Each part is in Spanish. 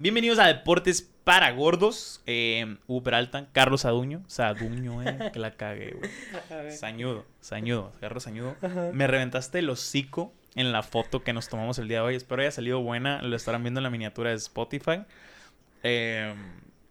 Bienvenidos a Deportes para Gordos. Eh, Hugo Peralta, Carlos Aduño. Saduño, eh, que la cagué, güey. Sañudo, sañudo, Carlos Sañudo. Ajá. Me reventaste el hocico en la foto que nos tomamos el día de hoy. Espero haya salido buena. Lo estarán viendo en la miniatura de Spotify. Eh,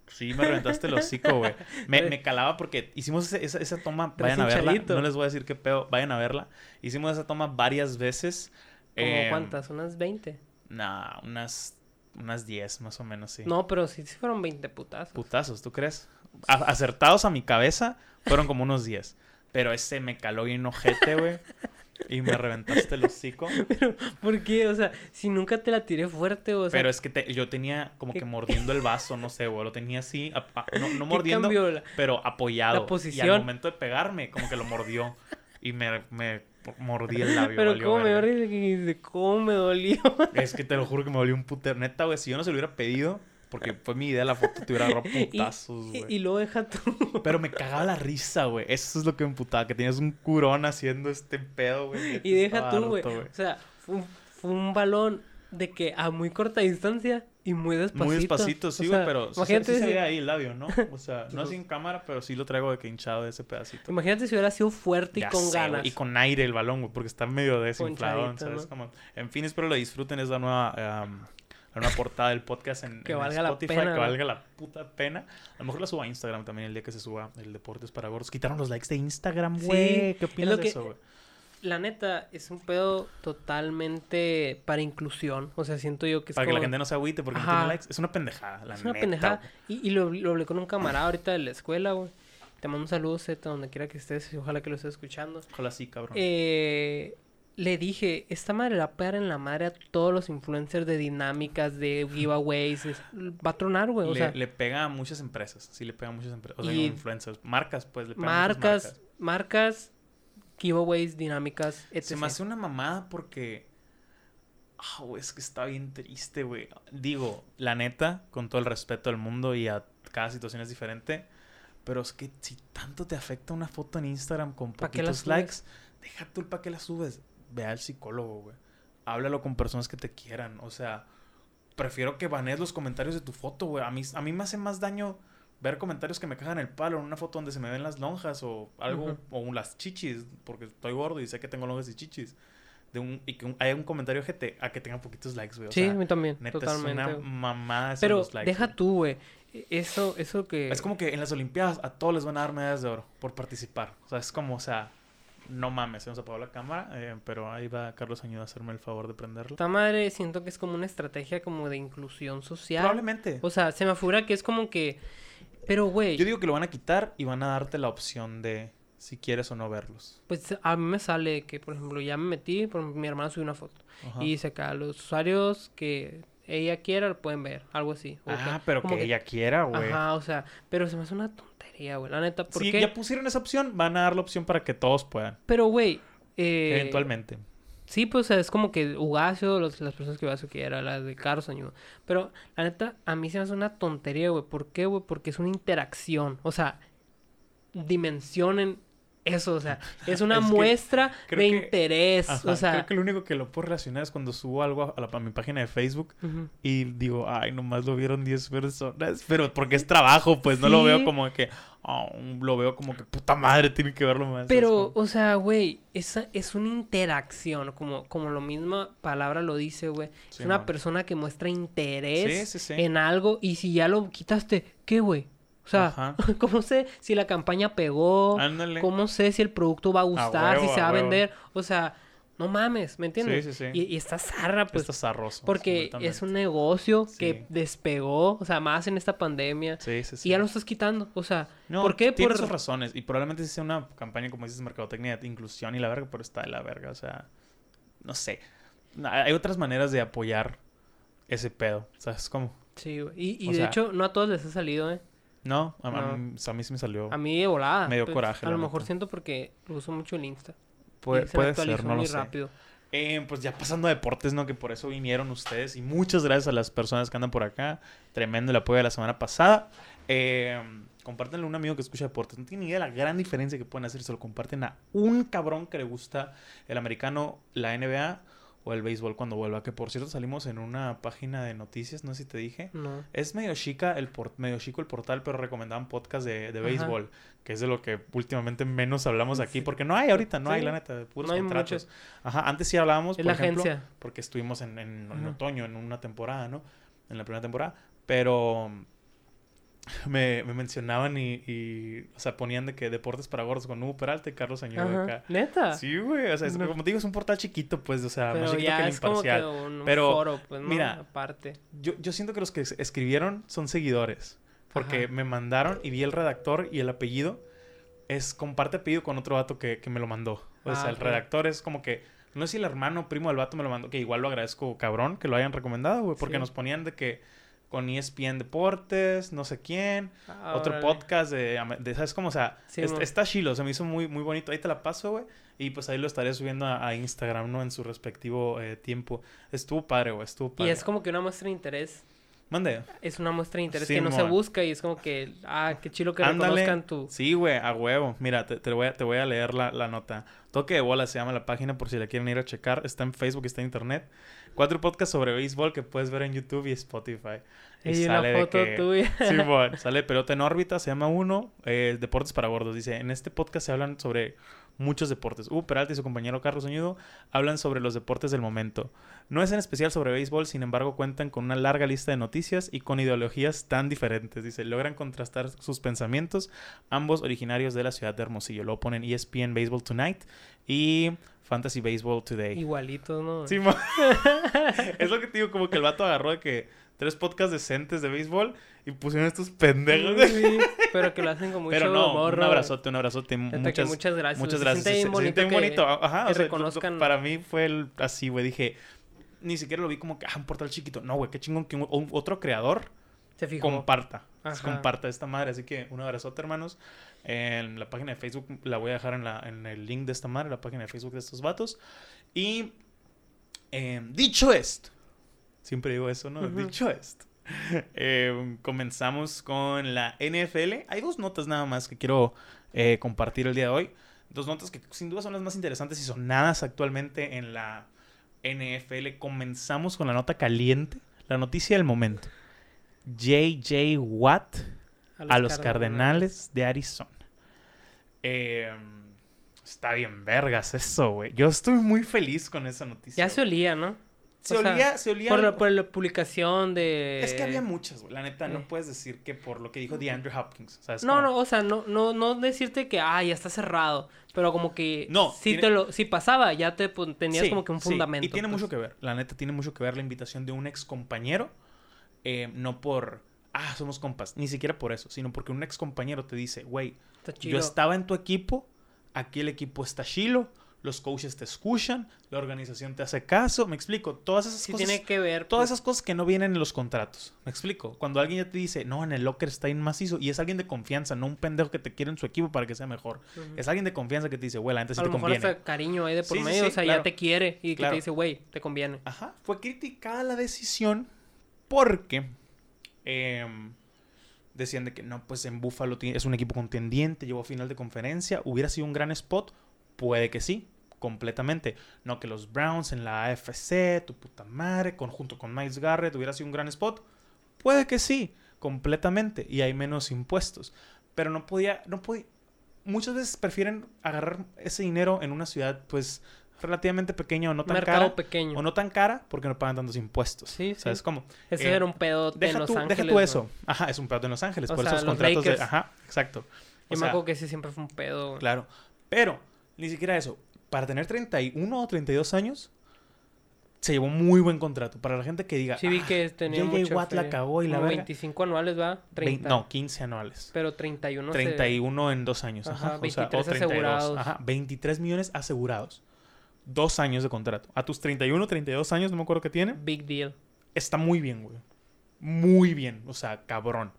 sí, me reventaste el hocico, güey. Me, me calaba porque hicimos esa, esa toma. Vayan a verla. No les voy a decir qué pedo. Vayan a verla. Hicimos esa toma varias veces. ¿Como Eh, cuántas? ¿Unas 20? Nah, unas, unas 10 más o menos, sí. No, pero sí, sí fueron 20 putazos. Putazos, ¿tú crees? A- acertados a mi cabeza fueron como unos 10. Pero ese me caló bien ojete, güey. Y me reventaste el hocico. ¿Por qué? O sea, si nunca te la tiré fuerte, o sea... Pero es que te- yo tenía como ¿Qué- que mordiendo el vaso, no sé, güey. Lo tenía así, no, no ¿qué mordiendo, la- pero apoyado. la Y al posición? momento de pegarme, como que lo mordió. Y me, me mordí el labio. Pero valió cómo me dice, cómo me dolió. Es que te lo juro que me dolió un puter. Neta, güey, si yo no se lo hubiera pedido, porque fue mi idea la foto, te hubiera agarrado putazos, y, güey. y luego deja tú. Pero me cagaba la risa, güey. Eso es lo que me emputaba. Que tenías un curón haciendo este pedo, güey. y deja tú, güey. O sea, fue un, fue un balón de que a muy corta distancia y muy despacito. Muy despacito, O sí, sea, güey, pero sí, Imagínate, sí se si, ve ahí el labio, ¿no? O sea, no en cámara, pero sí lo traigo de que hinchado de ese pedacito. imagínate si hubiera sido fuerte y Ya con sé, ganas. Y con aire el balón, güey, porque está medio desinflado, ¿sabes? ¿no? Como... En fin, espero lo disfruten. Es la nueva, em, la nueva portada del podcast en, Que en valga la Spotify. pena, que valga la puta pena. A lo mejor la subo a Instagram también el día que se suba el Deportes para Gordos. Quitaron los likes de Instagram, Sí, güey. ¿Qué opinas de que- eso, güey? La neta, es un pedo totalmente para inclusión. O sea, siento yo que es Para que la gente no se agüite porque no tiene likes. Es una pendejada, la Es una neta, pendejada. Y, y lo, lo hablé con un camarada ahorita de la escuela, güey. Te mando un saludo, Zeta, donde quiera que estés. y Ojalá que lo estés escuchando. Ojalá sí, cabrón. Eh, le dije, esta madre la va a pegar en la madre a todos los influencers de dinámicas, de giveaways. es- va a tronar, güey. O le, sea, le pega a muchas empresas. Sí, le pega a muchas empresas. O sea, influencers. Marcas, pues. Le pega a muchas marcas, marcas, giveaways, dinámicas, etc. Se me hace una mamada porque. Ah, güey, es que está bien triste, güey. Digo, la neta, con todo el respeto del mundo y a cada situación es diferente. Pero es que si tanto te afecta una foto en Instagram con ¿Pa' poquitos likes, deja tú el para qué la subes. Ve al psicólogo, güey. Háblalo con personas que te quieran. O sea, prefiero que banees los comentarios de tu foto, güey. A mí, a mí me hace más daño ver comentarios que me cagan el palo en una foto donde se me ven las lonjas o algo, Ujú. o las chichis, porque estoy gordo y sé que tengo lonjas y chichis. De un, y que un- haya un comentario GT a que tenga poquitos likes, güey. Sí, sea, a mí también, neta, totalmente. es una mamada Pero los likes, deja tú, güey. Eso, eso que... Es como que en las Olimpiadas a todos les van a dar medallas de oro por participar. O sea, es como, o sea, no mames, se nos apagó la cámara, eh, pero ahí va Carlos Añuda a hacerme el favor de prenderlo. Esta madre siento que es como una estrategia como de inclusión social. Probablemente. O sea, se me figura que es como que... Pero, güey, Yo digo que lo van a quitar y van a darte la opción de si quieres o no verlos. pues a mí me sale que, por ejemplo, ya me metí, por mi hermana subió una foto. Ajá. Y dice acá, los usuarios que ella quiera lo pueden ver, algo así. O ah, que- pero como que, ella quiera, güey. Ajá, o sea, pero se me hace una tontería, güey, la neta, ¿por Si ya pusieron esa opción, van a dar la opción para que todos puedan. Pero, güey, eh, Eventualmente. Sí, pues es como que Ugacio, los- las personas que Ugacio quiera, las de Carlos Añudo. Pero la neta, a mí se me hace una tontería, güey. ¿Por qué, güey? Porque es una interacción. O sea, dimensionen eso. O sea, es una Es muestra de que- interés. Ajá, o sea, creo que lo único que lo puedo relacionar es cuando subo algo a, la- a mi página de Facebook y digo, ay, nomás lo vieron 10 personas. Pero porque es trabajo, pues no lo veo como que, oh, lo veo como que puta madre, tiene que verlo más. Pero, como- o sea, güey, esa es una interacción, como, como la misma palabra lo dice, güey. Sí, es una man. persona que muestra interés sí. en algo y si ya lo quitaste, ¿qué, güey? O sea, Ajá. ¿cómo sé si la campaña pegó? Ándale. ¿Cómo sé si el producto va a gustar, huevo, si se va a vender? O sea, no mames, ¿me entiendes? Sí, sí, sí. Y, y está zarra, pues, Está zarroso. porque es un negocio que despegó, o sea, más en esta pandemia. Sí, sí, sí. Y ya lo estás quitando, o sea, No, ¿por qué? Tiene Por... sus razones. Y probablemente sí sea una campaña, como dices, mercadotecnia de inclusión y la verga, pero está de la verga. O sea, no sé. Hay otras maneras de apoyar ese pedo. ¿Sabes cómo? Sí, güey. Y, y O de sea- hecho, no a todos les ha salido, ¿eh? No, a, a No. mí, a mí sí me salió. A mí de volada. Me dio pues, coraje, A lo mejor neta. siento porque lo uso mucho el Insta. Puede, y se puede ser, no lo muy sé. rápido. Eh, pues ya pasando a deportes, ¿no? Que por eso vinieron ustedes. Y muchas gracias a las personas que andan por acá. Tremendo el apoyo de la semana pasada. Eh, compártanle a un amigo que escucha deportes. No tiene ni idea de la gran diferencia que pueden hacer. Se lo comparten a un cabrón que le gusta el americano, la NBA o el béisbol cuando vuelva. Que por cierto salimos en una página de noticias, no sé si te dije. No. Es medio chica el por- medio chico el portal, pero recomendaban podcast de, de Ajá. béisbol, que es de lo que últimamente menos hablamos aquí, Sí. porque no hay ahorita, no hay la neta, de puros No contratos. Ajá, antes sí hablábamos, por la ejemplo, agencia. porque estuvimos en, en- otoño, en una temporada, ¿no? En la primera temporada. Pero me, me mencionaban y, y, o sea, ponían de que deportes para gordos con Hugo Peralta y Carlos Añudo acá. ¿Neta? Sí, güey, o sea, es- No. como te digo, es un portal chiquito, pues, o sea, más chiquito que el es como que imparcial. un, Pero, foro, pues, ¿no? mira, Aparte. Yo, yo siento que los que es- escribieron son seguidores. Porque Ajá. me mandaron y vi el redactor y el apellido. Es comparte apellido con otro vato que, que me lo mandó. O Ah, sea, el ok. redactor es como que. No sé si el hermano primo del vato me lo mandó. Que igual lo agradezco, cabrón, que lo hayan recomendado, güey. Porque Sí. nos ponían de que. Con ESPN Deportes, no sé quién. Ah, otro órale. podcast de, de- ¿Sabes cómo? O sea, Sí, es- mon. está chilo. Se me hizo muy, muy bonito. Ahí te la paso, güey. Y pues ahí lo estaré subiendo a, a Instagram, ¿no? En su respectivo eh, tiempo. Estuvo padre, güey. Estuvo Y padre. es como que una muestra de interés. Mande. Es una muestra de interés que no se busca y es como que, ah, qué chilo que Ándale. reconozcan tu... Sí, güey, a huevo. Mira, te, te voy, a, te voy a leer la, la nota. Toque de bola se llama la página por si la quieren ir a checar. Está en Facebook, está en internet. Cuatro podcasts sobre béisbol que puedes ver en YouTube y Spotify. Y una sale de foto que- tuya. Simón, sale Pelota en órbita, se llama uno. eh, deportes para gordos. Dice, en este podcast se hablan sobre muchos deportes. Hugo Peralta y su compañero Carlos Oñudo hablan sobre los deportes del momento. No es en especial sobre béisbol, sin embargo cuentan con una larga lista de noticias y con ideologías tan diferentes. Dice, logran contrastar sus pensamientos, ambos originarios de la ciudad de Hermosillo. Luego ponen ESPN Baseball Tonight y Fantasy Baseball Today. Igualitos, ¿no? Sí, es lo que te digo, como que el vato agarró de que tres podcasts decentes de béisbol y pusieron estos pendejos. Sí, pero que lo hacen con mucho Pero no, humor, un abrazote, un abrazote. Muchas, muchas gracias. muchas Se gracias. siente bien Se- se siente bonito. Ajá, que o sea, reconozcan- Para mí fue el, así, güey. Dije, ni siquiera lo vi como que, ah, un portal chiquito. No, güey, qué chingón que un- un- otro creador Se fijó. comparta. Ajá. Comparta esta madre. Así que un abrazote, hermanos. En la página de Facebook la voy a dejar en, la, en el link de esta madre, la página de Facebook de estos vatos. Y em, dicho esto, siempre digo eso, ¿no? Ujú. Dicho esto. em, comenzamos con la NFL. Hay dos notas nada más que quiero eh, compartir el día de hoy. Dos notas que sin duda son las más interesantes y sonadas actualmente en la NFL. Comenzamos con la nota caliente, la noticia del momento. JJ Watt a los Cardenales de Arizona. Eh, está bien vergas eso, güey. Yo estoy muy feliz con esa noticia. Ya se olía, ¿no? Se o sea, olía, se olía. Por la, algo. por la publicación de... Es que había muchas, güey. La neta, no puedes decir que por lo que dijo DeAndre Hopkins. ¿sabes No, no, o sea, no, no, no decirte que, ah, ya está cerrado. Pero como que... No, Si, tiene- te lo, si pasaba, ya te tenías Sí, como que un sí, fundamento. Y tiene pues. mucho que ver. La neta, tiene mucho que ver la invitación de un ex compañero. eh, no por, ah, somos compas. Ni siquiera por eso. Sino porque un ex compañero te dice, güey, Yo estaba en tu equipo, aquí el equipo está chilo, los coaches te escuchan, la organización te hace caso, me explico, todas esas Sí cosas, tiene que ver. todas pues, esas cosas que no vienen en los contratos, me explico, cuando alguien ya te dice, no, en el locker está bien macizo, y es alguien de confianza, no un pendejo que te quiere en su equipo para que sea mejor, es alguien de confianza que te dice, güey, la gente sí a te mejor conviene. hasta cariño ahí de por Sí, medio, sí, o sea, claro. ya te quiere y que te dice, güey, te conviene. Ajá, fue criticada la decisión porque em, decían de que no, pues en Buffalo es un equipo contendiente, llegó a final de conferencia, hubiera sido un gran spot, puede que sí, completamente. No que los Browns en la AFC, tu puta madre, conjunto con Miles Garrett, hubiera sido un gran spot, puede que sí, completamente, y hay menos impuestos, pero no podía, no podía, muchas veces prefieren agarrar ese dinero en una ciudad, pues relativamente pequeña o no tan Mercado cara pequeño. o no tan cara porque no pagan tantos impuestos. Sí, sí. ¿Sabes cómo? Ese eh, era un pedo Deja Los tú, Ángeles. deja tú ¿no? eso. Ajá, es un pedo en Los Ángeles. O por sea, esos los contratos de. Ajá, exacto. O Yo me acuerdo que ese siempre fue un pedo. Claro. Pero, ni siquiera eso. Para tener 31 o 32 años, se llevó muy buen contrato. Para la gente que diga. Sí vi "Ah, que tenía JJ mucha Watt la cagó y la Como verga". 25 anuales, ¿va? 30. Vein- no, 15 anuales. Pero 31 se- 31 en dos años. Ajá, Ajá, o sea, o 23 asegurados. Ajá, 23 millones asegurados. Dos años de contrato. A tus 31, 32 años, no me acuerdo qué tiene. Big deal. Está muy bien, güey. Muy bien. O sea, cabrón.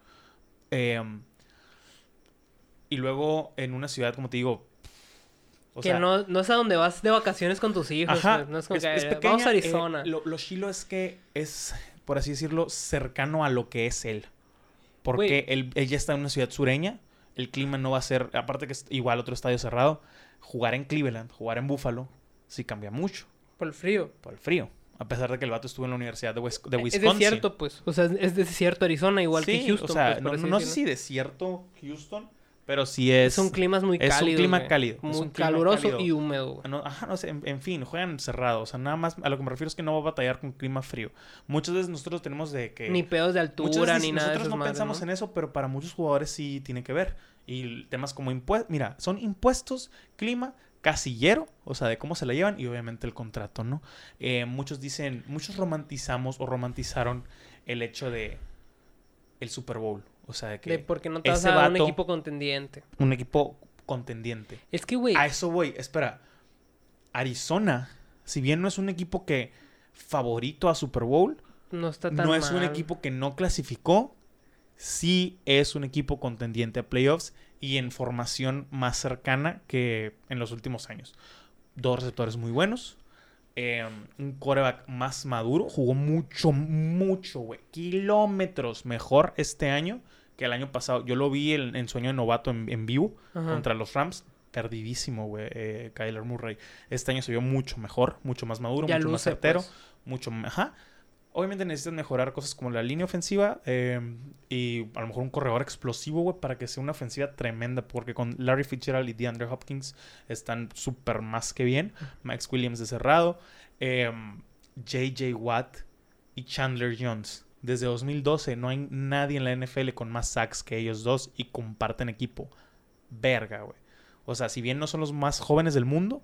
Em, y luego en una ciudad, como te digo. O que sea, no, no es a donde vas de vacaciones con tus hijos. Ajá, No es como es- que es pequeña, vamos a eh, Arizona. lo, lo chilo es que es, por así decirlo, cercano a lo que es él. Porque él, él ya está en una ciudad sureña. El clima no va a ser, aparte que es igual otro estadio cerrado. Jugar en Cleveland, jugar en Buffalo, sí cambia mucho. Por el frío. Por el frío. A pesar de que el vato estuvo en la Universidad de, Wis- de Es Wisconsin. desierto, pues. O sea, es desierto Arizona, igual que Sí, Houston. O sea, pues, no, no sé si desierto Houston, pero sí es. Son climas muy es un clima güey. cálido, es Muy un clima caluroso cálido. y húmedo, güey. No, ajá, no sé, en, en fin, juegan cerrado. O sea, nada más a lo que me refiero es que no va a batallar con clima frío. Muchas veces nosotros tenemos de que. Ni pedos de muchas altura, veces ni nada nosotros no madres, pensamos ¿no? en eso, pero para muchos jugadores sí tiene que ver. Y temas como impuestos. Mira, son impuestos, clima, casillero, o sea, de cómo se la llevan y obviamente el contrato, ¿no? Eh, muchos dicen, muchos romantizamos o romantizaron el hecho de el Super Bowl. O sea, de que De porque no te vas a dar un equipo contendiente. un equipo contendiente. Es que, güey, A eso voy, espera. Arizona, si bien no es un equipo que favorito a Super Bowl, no está tan no es un equipo que no clasificó, sí es un equipo contendiente a playoffs y en formación más cercana que en los últimos años. Dos receptores muy buenos, eh, un coreback más maduro, jugó mucho, mucho, güey, kilómetros mejor este año que el año pasado. Yo lo vi en, en sueño de novato en, en vivo Ajá. contra los Rams. Perdidísimo, güey, eh, Kyler Murray. Este año se vio mucho mejor, mucho más maduro, Ya mucho más certero pues. mucho ajá. Obviamente necesitan mejorar cosas como la línea ofensiva eh, y a lo mejor un corredor explosivo, güey, para que sea una ofensiva tremenda. Porque con Larry Fitzgerald y DeAndre Hopkins están súper más que bien. Max Williams de cerrado. eh, JJ Watt y Chandler Jones. Desde 2012 no hay nadie en la NFL con más sacks que ellos dos y comparten equipo. Verga, güey. O sea, si bien no son los más jóvenes del mundo,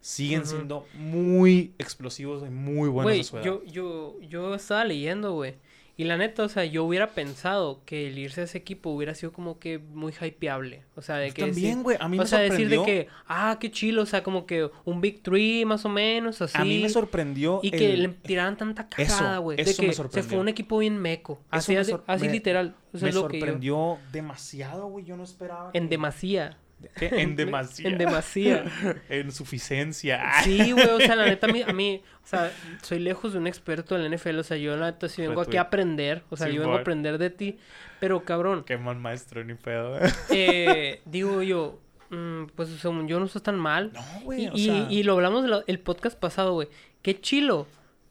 siguen siendo muy explosivos y muy buenos Güey, yo, yo, yo estaba leyendo, güey. Y la neta, o sea, yo hubiera pensado que el irse a ese equipo hubiera sido como que muy hypeable. O sea, de Yo que... también, güey. A mí o me sea, decir de que, ah, qué chilo, o sea, como que un Big Three más o menos, así. A mí me sorprendió. Y que le tiraran tanta cagada, güey. De eso que me se fue un equipo bien meco. Así, me así, me- literal. Me es lo que yo- sorprendió demasiado, güey. Yo no esperaba. En que- demasía. En demasía. En demasía. en suficiencia. Sí, güey, o sea, la neta, a mí, a mí, o sea, soy lejos de un experto en la NFL, o sea, yo la neta sí vengo aquí a aprender, o sea, Sí, yo vengo a aprender de ti, pero cabrón, Qué mal maestro, ni pedo. eh, digo yo, mm, pues según yo no estás tan mal, no, y, güey. O y- sea, y lo hablamos el podcast pasado, güey, qué chilo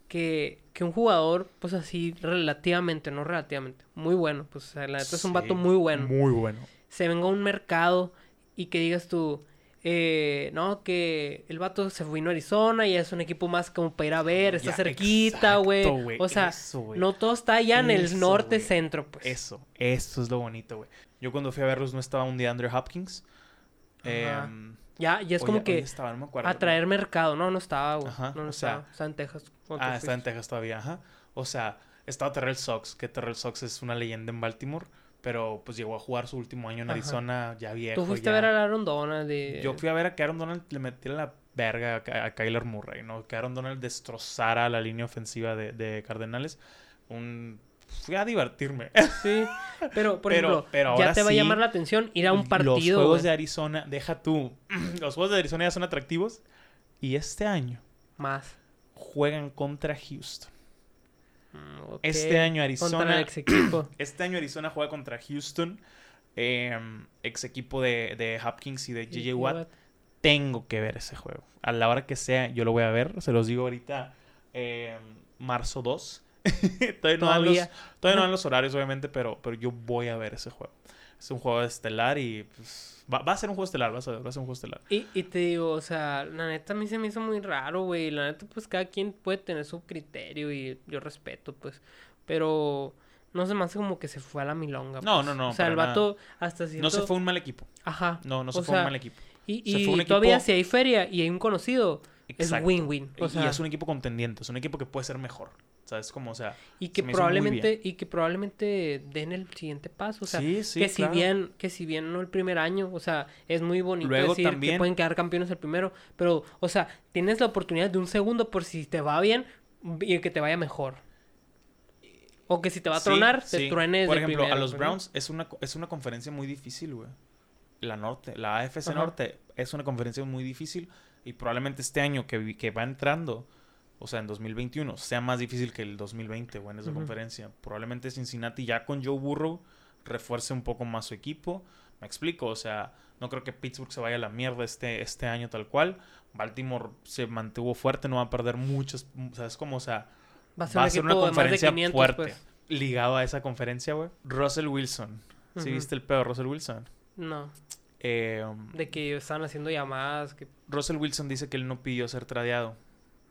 que, que un jugador, pues así, relativamente, no relativamente, muy bueno, pues, o sea, la neta es un vato muy bueno, Muy bueno. se venga a un mercado y que digas tú, eh, no, que el vato se fue a Arizona y es un equipo más como para ir a ver, está Ya, cerquita, güey. O sea, eso, no todo está allá en el norte centro, pues. Eso, eso es lo bonito, güey. Yo cuando fui a verlos no estaba un DeAndre Hopkins. Ajá. Em, Ya, ya es como ya- que estaba, no me acuerdo. atraer mercado. No, no estaba, güey. Ajá, no, no sea, estaba. Está en Texas. Ah, está en. Texas todavía, ajá. O sea, estaba Terrell Sox, que Terrell Sox es una leyenda en Baltimore, pero pues llegó a jugar su último año en Ajá. Arizona ya viejo. Tú fuiste ya. a ver a Aaron Donald. Yo fui a ver a que Aaron Donald le metiera la verga a, Ky- a Kyler Murray, ¿no? Que Aaron Donald destrozara la línea ofensiva de, de Cardenales. Un... Fui a divertirme. Sí, pero, por Pero- ejemplo, pero ya te va a llamar la atención ir a un Los partido, juegos güey. de Arizona, deja tú. Los juegos de Arizona ya son atractivos. Y este año Más. juegan contra Houston. Mm. Este año Arizona. el ex equipo. Este año Arizona juega contra Houston. eh, ex equipo de, de Hopkins y de JJ Watt. Tengo que ver ese juego. A la hora que sea, yo lo voy a ver. Se los digo ahorita, eh, marzo 2. todavía, no dan los, todavía no dan los horarios, obviamente, pero, pero yo voy a ver ese juego. Es un juego estelar y pues, va, va a ser un juego estelar, vas a ver, va a ser un juego estelar. Y, y te digo, o sea, la neta a mí se me hizo muy raro, güey. La neta, pues cada quien puede tener su criterio y yo respeto, pues. Pero no se me hace como que se fue a la milonga. No, pues. no, no, O sea, el vato hasta cierto... No se fue un mal equipo. Ajá. No, no se O fue un mal equipo. Y, y todavía si hay feria y hay un conocido, Exacto. es win-win. O sea, y es un equipo contendiente, es un equipo que puede ser mejor. ¿Sabes? Como, o sea, y que se probablemente y que probablemente den el siguiente paso o sea Sí, sí, que si claro. bien que si bien no el primer año o sea es muy bonito Luego decir que también- pueden quedar campeones el primero pero o sea tienes la oportunidad de un segundo por si te va bien y que te vaya mejor o que si te va a Sí, tronar te sí. truenes Por ejemplo, primero, a los pues. Browns es una, es una conferencia muy difícil, güey. La norte, la AFC Ajá. Norte es una conferencia muy difícil y probablemente este año que, que va entrando, o sea, en 2021, sea más difícil que el 2020, güey, en esa conferencia. Probablemente Cincinnati ya con Joe Burrow refuerce un poco más su equipo. Me explico, o sea, No creo que Pittsburgh se vaya a la mierda este, este año tal cual. Baltimore se mantuvo fuerte, no va a perder muchos. O sea, es como, o sea, Va a ser, va un a ser equipo una conferencia 500, fuerte. pues. Ligado a esa conferencia, güey. Russell Wilson. ¿Sí Ujú. viste el pedo de Russell Wilson? No, Eh, de que estaban haciendo llamadas. Que... Russell Wilson dice que él no pidió ser tradeado.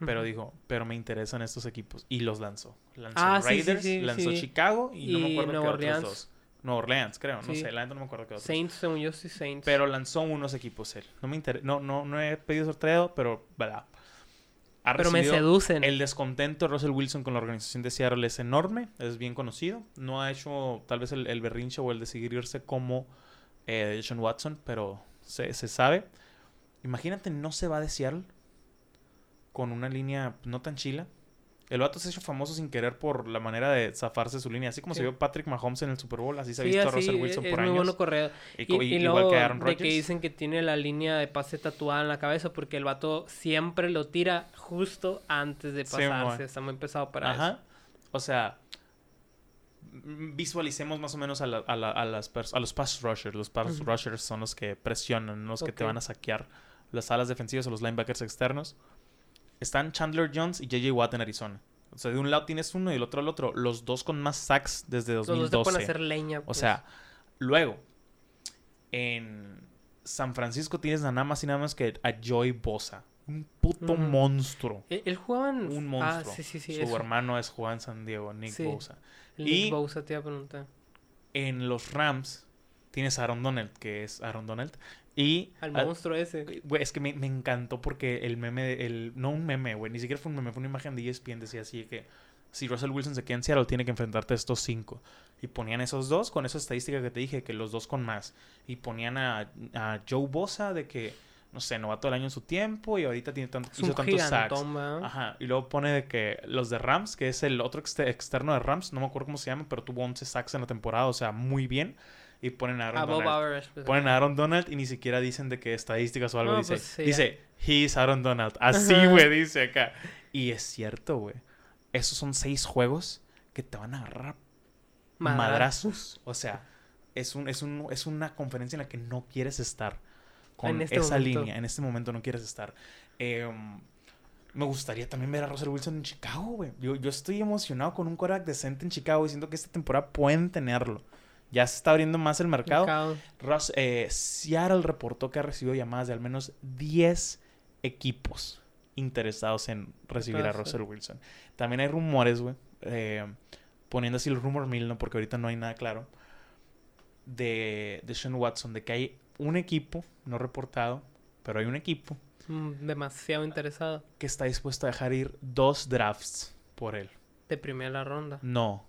Pero dijo, pero me interesan estos equipos. Y los lanzó. Lanzó Ah, sí, sí, Raiders, sí, lanzó. Chicago y, no me acuerdo Nueva qué otros Orleans. dos. Nueva Orleans, creo. No sé, la no me acuerdo qué otros. Saints, según yo, sí, Saints. Pero lanzó unos equipos él. No me inter- no, no, no he pedido tradeado, pero ¿verdad? Ha Pero me seducen. El descontento de Russell Wilson con la organización de Seattle es enorme, es bien conocido. No ha hecho tal vez el, el berrinche o el de seguir irse como eh, Sean Watson, pero se, se sabe. Imagínate, no se va de Seattle con una línea no tan chila. El vato se ha hecho famoso sin querer por la manera de zafarse su línea. Así como Sí. se vio Patrick Mahomes en el Super Bowl, así se ha Sí, visto a Russell Wilson es por años. bueno correo. Y Y, y igual luego que Aaron de Rodgers. que dicen que tiene la línea de pase tatuada en la cabeza porque el vato siempre lo tira justo antes de Sí, pasarse. mo. Está muy pesado para Ajá. eso. O sea, visualicemos más o menos a, la- a la- a las a los pass rushers. Los pass rushers son los que presionan, los que te van a saquear las alas defensivas o los linebackers externos. Están Chandler Jones y JJ Watt en Arizona. O sea, de un lado tienes uno y del otro al otro. Los dos con más sacks desde Los dos 2012. hacer leña. O pues. sea, luego, en San Francisco tienes a nada más y nada más que a Joy Bosa. Un puto monstruo. Él, él jugaba en... Un Ah, monstruo. sí, sí, sí. Su eso. hermano es Juan San Diego, Nick. Bosa. El y- Nick Bosa te iba a preguntar. En los Rams tienes a Aaron Donald, que es Aaron Donald. Y Al a- monstruo ese. Güey, es que me, me encantó porque el meme, de- el, no un meme, güey, ni siquiera fue un meme, fue una imagen de ESPN, decía así que si Russell Wilson se queda en Seattle, tiene que enfrentarte a estos cinco. Y ponían esos dos con esa estadística que te dije, que los dos con más. Y ponían a, a Joe Bosa de que, no sé, novato del año en su tiempo y ahorita tiene tanto, hizo tantos sacks. y luego pone de que los de Rams, que es el otro exte- externo de Rams, no me acuerdo cómo se llama, pero tuvo 11 sacks en la temporada, o sea, muy bien. Y ponen a Aaron Above Donald. pues. Ponen a Aaron Donald y ni siquiera dicen de qué estadísticas o algo No, dice. pues, sí, dice, he's Aaron Donald. Así, güey, dice acá. Y es cierto, güey. Esos son seis juegos que te van a agarrar Madrazos. madrazos. O sea, es, un, es, un, es una conferencia en la que no quieres estar. Con este esa momento. línea. En este momento no quieres estar. Eh, me gustaría también ver a Russell Wilson en Chicago, güey. Yo, yo estoy emocionado con un quarterback decente en Chicago y siento que esta temporada pueden tenerlo. Ya se está abriendo más el mercado. Mercado. Ross, eh, Seattle reportó que ha recibido llamadas de al menos 10 equipos interesados en recibir a. Russell Wilson. También hay rumores, güey, eh, poniendo así el rumor mil, ¿no? Porque ahorita no hay nada claro, de, de Sean Watson, de que hay un equipo, no reportado, pero hay un equipo Mm, Demasiado interesado. que está dispuesto a dejar ir dos drafts por él. De primera ronda. No,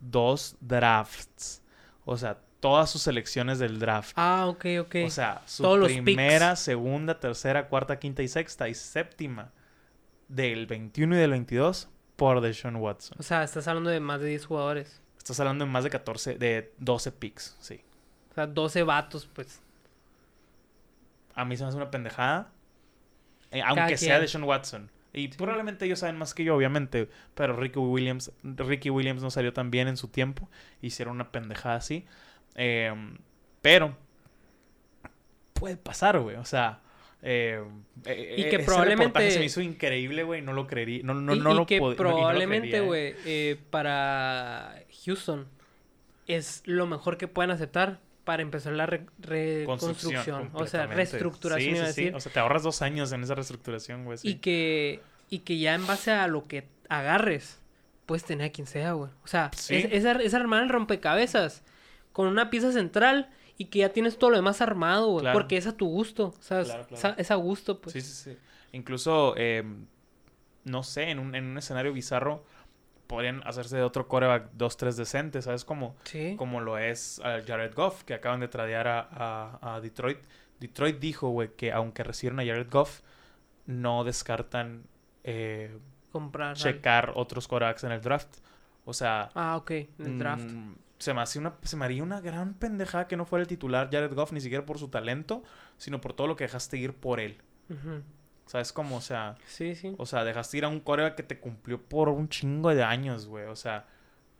dos drafts. O sea, todas sus selecciones del draft. Ah, ok, ok. O sea, su Todos primera, segunda, tercera, cuarta, quinta y sexta y séptima del 21 y del 22 por Deshaun Watson. O sea, estás hablando de más de 10 jugadores. Estás hablando de más de 14, de 12 picks, sí. O sea, 12 vatos, pues. A mí se me hace una pendejada. eh, aunque sea. Deshaun Watson. Y probablemente ellos saben más que yo, obviamente. Pero Ricky Williams, Ricky Williams no salió tan bien en su tiempo. Hicieron una pendejada así. Eh, pero puede pasar, güey. O sea, eh, eh, Y que probablemente- se me hizo increíble, güey. No lo creerí. No, no, y, no y lo que probablemente, creería, ¿eh? güey, eh, para Houston es lo mejor que pueden aceptar para empezar la re- reconstrucción. O sea, reestructuración, Sí, iba a sí. decir. O sea, te ahorras dos años en esa reestructuración, güey. sí. Y que y que ya en base a lo que agarres, puedes tener a quien sea, güey. O sea, Sí. es, es, es armar el rompecabezas con una pieza central y que ya tienes todo lo demás armado, güey. Claro. Porque es a tu gusto, o sea, es- Claro, claro. es a- es a gusto, pues. Sí, sí, sí. Incluso, eh, no sé, en un, en un escenario bizarro podrían hacerse de otro coreback 2-3 decente, ¿sabes? Como, Sí. como lo es uh, Jared Goff, que acaban de tradear a, a- a Detroit. Detroit dijo, güey, que aunque recibieron a Jared Goff, no descartan eh, Comprar. al- checar otros corebacks en el draft. O sea, Ah, ok, en el draft. Mm, se me, hace una, se me haría una gran pendejada que no fuera el titular Jared Goff, ni siquiera por su talento, sino por todo lo que dejaste ir por él. Ujú. ¿Sabes cómo? O sea, Sí, sí. o sea, dejaste ir a un coreback que te cumplió por un chingo de años, güey. O sea,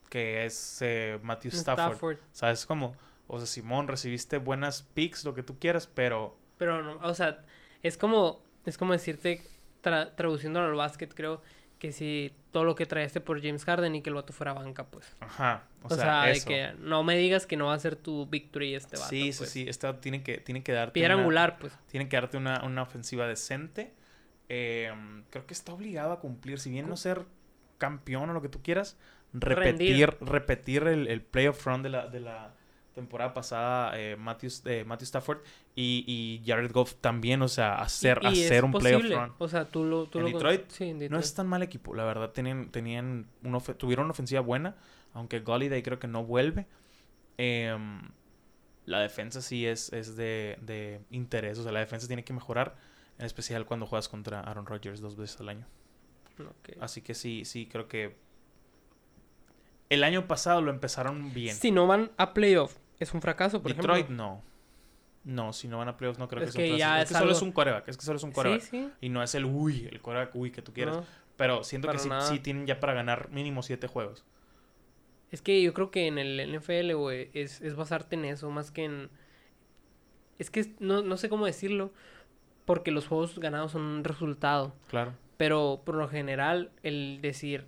que es eh, Matthew Stafford. Stafford. ¿Sabes cómo? O sea, Simón, recibiste buenas picks, lo que tú quieras, pero... Pero, no, o sea, es como, es como decirte, tra traduciéndolo al básquet, creo, que si todo lo que traeste por James Harden y que el vato fuera banca, pues. Ajá. O, sea, de que no me digas que no va a ser tu victory este vato. Sí, pues. sí, sí. Este tiene que, tiene que darte. Piedra angular, pues. Tiene que darte una, una ofensiva decente. Eh, creo que está obligado a cumplir. Si bien no ser campeón o lo que tú quieras, repetir, repetir el, el playoff run de la, de la temporada pasada, eh, Matthew, eh, Matthew Stafford y, y, Jared Goff también, o sea, hacer, hacer un playoff run. O sea, tú lo, tú en lo Detroit, sí, en Detroit, no es tan mal equipo, la verdad, tenían, tenían una tuvieron una ofensiva buena, aunque Golliday creo que no vuelve. Em, la defensa sí es, es de, de interés, o sea, la defensa tiene que mejorar, en especial cuando juegas contra Aaron Rodgers dos veces al año. Okay. Así que sí, sí, creo que el año pasado lo empezaron bien. Si no van a playoff, es un fracaso, por Detroit, ejemplo. no. No, si no van a playoffs no creo Es que, sea que un ya fracaso. Es, es que solo es un coreback, es que solo es un coreback. Sí, sí. Y no es el uy, el coreback uy que tú quieras. No. Pero siento que sí, sí tienen ya para ganar mínimo siete juegos. Es que yo creo que en el NFL, güey, es, es basarte en eso, más que en... Es que no, no sé cómo decirlo, porque los juegos ganados son un resultado. Claro. Pero por lo general, el decir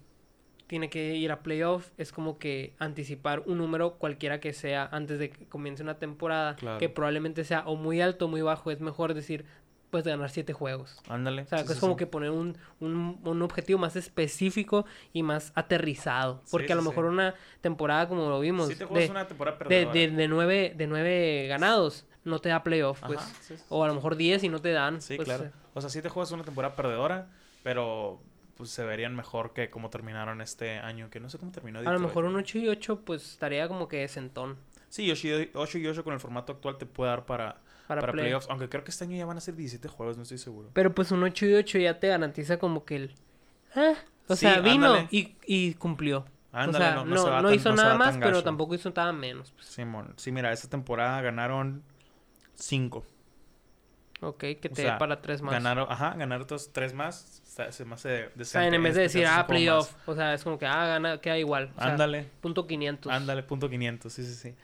tiene que ir a playoff es como que anticipar un número cualquiera que sea antes de que comience una temporada, Claro. que probablemente sea o muy alto o muy bajo. Es mejor decir, pues ganar siete juegos. Ándale. O sea, Sí, que es sí, como sí. que poner un, un, un objetivo más específico y más aterrizado. Porque a lo mejor una temporada, como lo vimos, Siete juegos de, es una temporada de, de, de nueve, de nueve ganados, no te da playoff, pues. Ajá, sí, sí, O a lo mejor 10 y no te dan. Sí, pues, claro. eh, O sea, siete juegos es una temporada perdedora, pero pues se verían mejor que como terminaron este año, que no sé cómo terminó. A lo Detroit. mejor un 8 y 8, pues estaría como que sentón Sí, 8 y 8 y 8 con el formato actual te puede dar para, para, para play. playoffs. Aunque creo que este año ya van a ser 17 juegos, no estoy seguro. Pero pues un 8 y 8 ya te garantiza como que el... ah, o Sí, sea, vino y, y cumplió. Ándale, o sea, no, no, no se va no tan- hizo nada más, pero tampoco hizo nada menos. Pues. Simón, sí, mira, esta temporada ganaron 5. Ok, que te sea, dé para 3 más. Ganaron, ajá, ganaron otros 3 más. Se, me hace o sea, en vez de decir, ah, playoff. O sea, es como que, ah, gana, queda igual. O sea, Ándale, punto 500. ándale, punto 500, sí, sí, sí.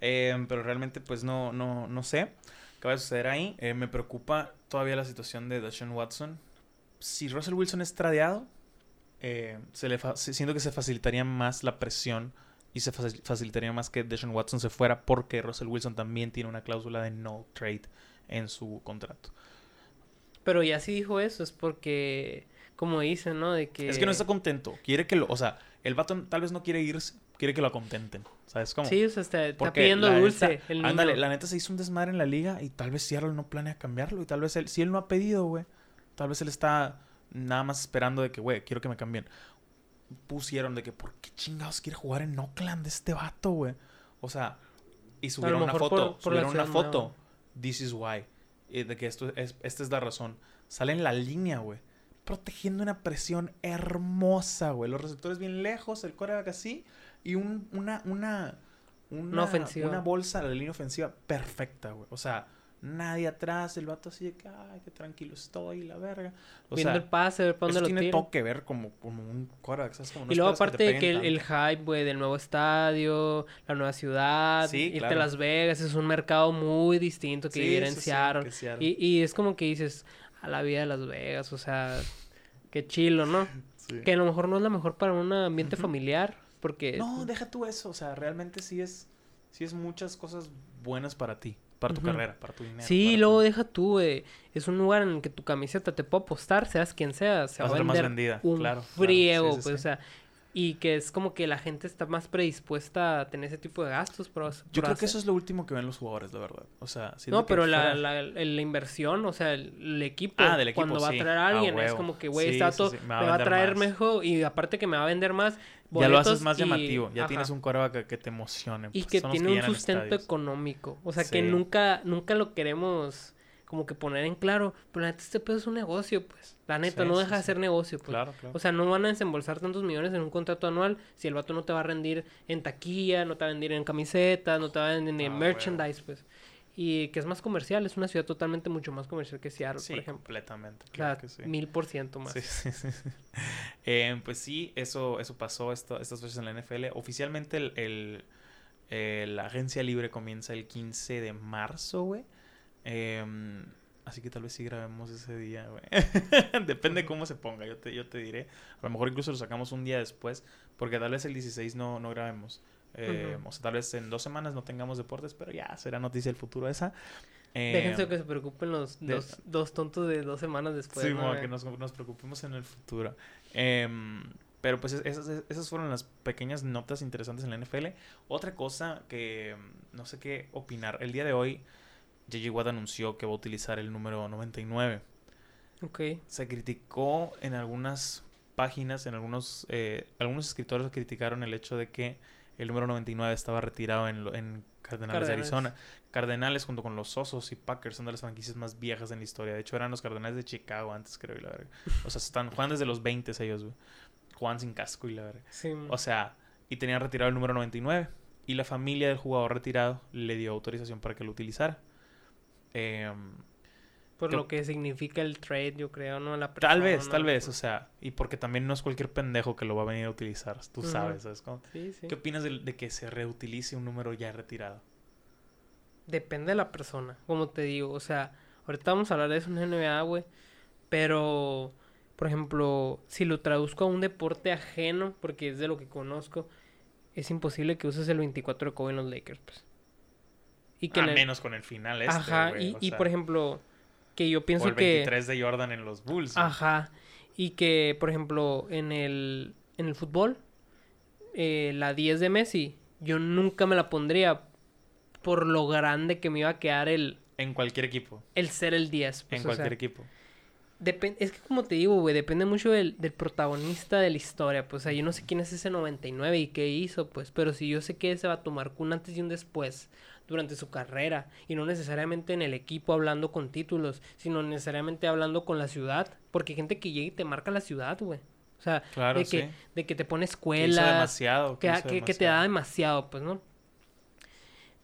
Eh, pero realmente, pues no, no, no sé qué va a suceder ahí. Eh, me preocupa todavía la situación de Deshaun Watson. Si Russell Wilson es tradeado, eh, se le siento que se facilitaría más la presión y se faci- facilitaría más que Deshaun Watson se fuera porque Russell Wilson también tiene una cláusula de no trade en su contrato. Pero ya sí dijo eso, es porque, como dicen, ¿no? De que... Es que no está contento. Quiere que lo... O sea, el vato tal vez no quiere irse. Quiere que lo contenten. ¿Sabes cómo? Sí, o sea, está, está pidiendo dulce neta- el. Ándale, la neta se hizo un desmadre en la liga y tal vez Seattle no planea cambiarlo. Y tal vez él... Si él no ha pedido, güey. Tal vez él está nada más esperando de que, güey, quiero que me cambien. Pusieron de que, ¿por qué chingados quiere jugar en Oakland este vato, güey? O sea... Y subieron una foto. por- por la subieron una foto. nueva. This is why. Y de que esto es, esta es la razón. Sale en la línea, güey. Protegiendo una presión hermosa, güey. Los receptores bien lejos, el coreback así. Y un, una, una, una, ofensiva. Una bolsa, la línea ofensiva perfecta, güey. O sea, nadie atrás, el vato así de que, ay, qué tranquilo estoy, la verga. O Viendo sea, el pase, ver para dónde lo tiene tira. todo que ver como, como un no Y luego aparte te de que el, hype, güey, del nuevo estadio, la nueva ciudad, Sí, irte claro. a Las Vegas, es un mercado muy distinto que Sí, en sí, que. Y, y es como que dices, a la vida de Las Vegas, o sea, qué chilo, ¿no? Que a lo mejor no es la mejor para un ambiente familiar, porque... No, deja tú eso. O sea, realmente sí es, sí es muchas cosas buenas para ti, para tu Ujú. carrera, para tu dinero. Sí, luego tu- deja tú, güey. Es un lugar en el que tu camiseta te puede apostar, seas quien seas. Se Va a ser más vender vendida, un claro, claro. friego, Sí, sí, pues, o sí. sea. Y que es como que la gente está más predispuesta a tener ese tipo de gastos. Por, Yo creo que eso es lo último que ven los jugadores, la verdad. O sea, No, que pero la, la, la inversión, o sea, el, el equipo, Ah, del equipo, cuando va sí. a traer a A alguien, es huevo. como que, güey, Sí, está todo, sí, me va a traer más. mejor y aparte que me va a vender más. Ya lo haces más y- llamativo. Ya ajá. tienes un coreback que, que te emocione. Y pues, que tiene un llenan sustento estadios. económico. O sea, que nunca, nunca lo queremos como que poner en claro. Pero la neta, este pedo es un negocio, pues. La neta, Sí, no sí, deja de sí. ser negocio, pues. Claro, claro. O sea, no van a desembolsar tantos millones en un contrato anual si el vato no te va a rendir en taquilla, no te va a vender en camisetas, no te va a vender en Ah, merchandise, pues. Y que es más comercial, es una ciudad totalmente mucho más comercial que Seattle, por ejemplo. completamente. O sea, Claro que sí. mil por ciento más. Sí, sí, sí, sí. Eh, pues sí, eso, eso pasó esto, estas veces en la NFL. Oficialmente el, el, Eh, la agencia libre comienza el 15 de marzo, güey. Em, así que tal vez sí grabemos ese día, güey. Depende cómo se ponga, yo te, yo te diré. A lo mejor incluso lo sacamos un día después, porque tal vez el 16 no, no grabemos. Eh, O sea, tal vez en dos semanas no tengamos deportes, pero ya será noticia del futuro esa. Déjense em, que se preocupen los dos, dos, tontos de dos semanas después. Sí, ¿no? que nos, nos, preocupemos en el futuro. Eh, pero pues esas, esas fueron las pequeñas notas interesantes en la NFL. Otra cosa que no sé qué opinar. El día de hoy, J.J. Watt anunció que va a utilizar el número 99. Ok. Se criticó en algunas páginas, en algunos, eh, algunos escritores criticaron el hecho de que el número 99 estaba retirado en, en Cardenales, de Arizona. Cardenales junto con los Osos y Packers son de las franquicias más viejas en la historia. De hecho, eran los Cardenales de Chicago antes, creo. la O sea, están, juegan desde los 20 ellos, güey. Juan sin casco y la verdad. O sea, y tenían retirado el número 99. Y la familia del jugador retirado le dio autorización para que lo utilizara. Em, por lo que significa el trade, yo creo, ¿no? La tal vez, tal vez, o sea, y porque también no es cualquier pendejo que lo va a venir a utilizar, tú sabes, ¿sabes cómo? Sí, sí. ¿Qué opinas de, de, que se reutilice un número ya retirado? Depende de la persona, como te digo, o sea, ahorita vamos a hablar de eso en NBA, güey, pero por ejemplo, si lo traduzco a un deporte ajeno, porque es de lo que conozco, es imposible que uses el 24 de Kobe en los Lakers, pues. Y que menos con el final este, Ajá, y, por ejemplo, que yo pienso o el 23 de Jordan en los Bulls. Ajá, y que, por ejemplo, en el, en el fútbol, eh, la 10 de Messi, yo nunca me la pondría por lo grande que me iba a quedar el... En cualquier equipo. El ser el 10. Pues, en cualquier equipo es que como te digo, güey, depende mucho del, del, protagonista de la historia. Pues, o sea, yo no sé quién es ese 99 y qué hizo, pues. Pero si yo sé que ese va a tomar un antes y un después durante su carrera. Y no necesariamente en el equipo hablando con títulos, sino necesariamente hablando con la ciudad. Porque hay gente que llega y te marca la ciudad, güey. O sea, de, que, de que te pone escuela. Que, demasiado, que, que, te da demasiado, pues, ¿no?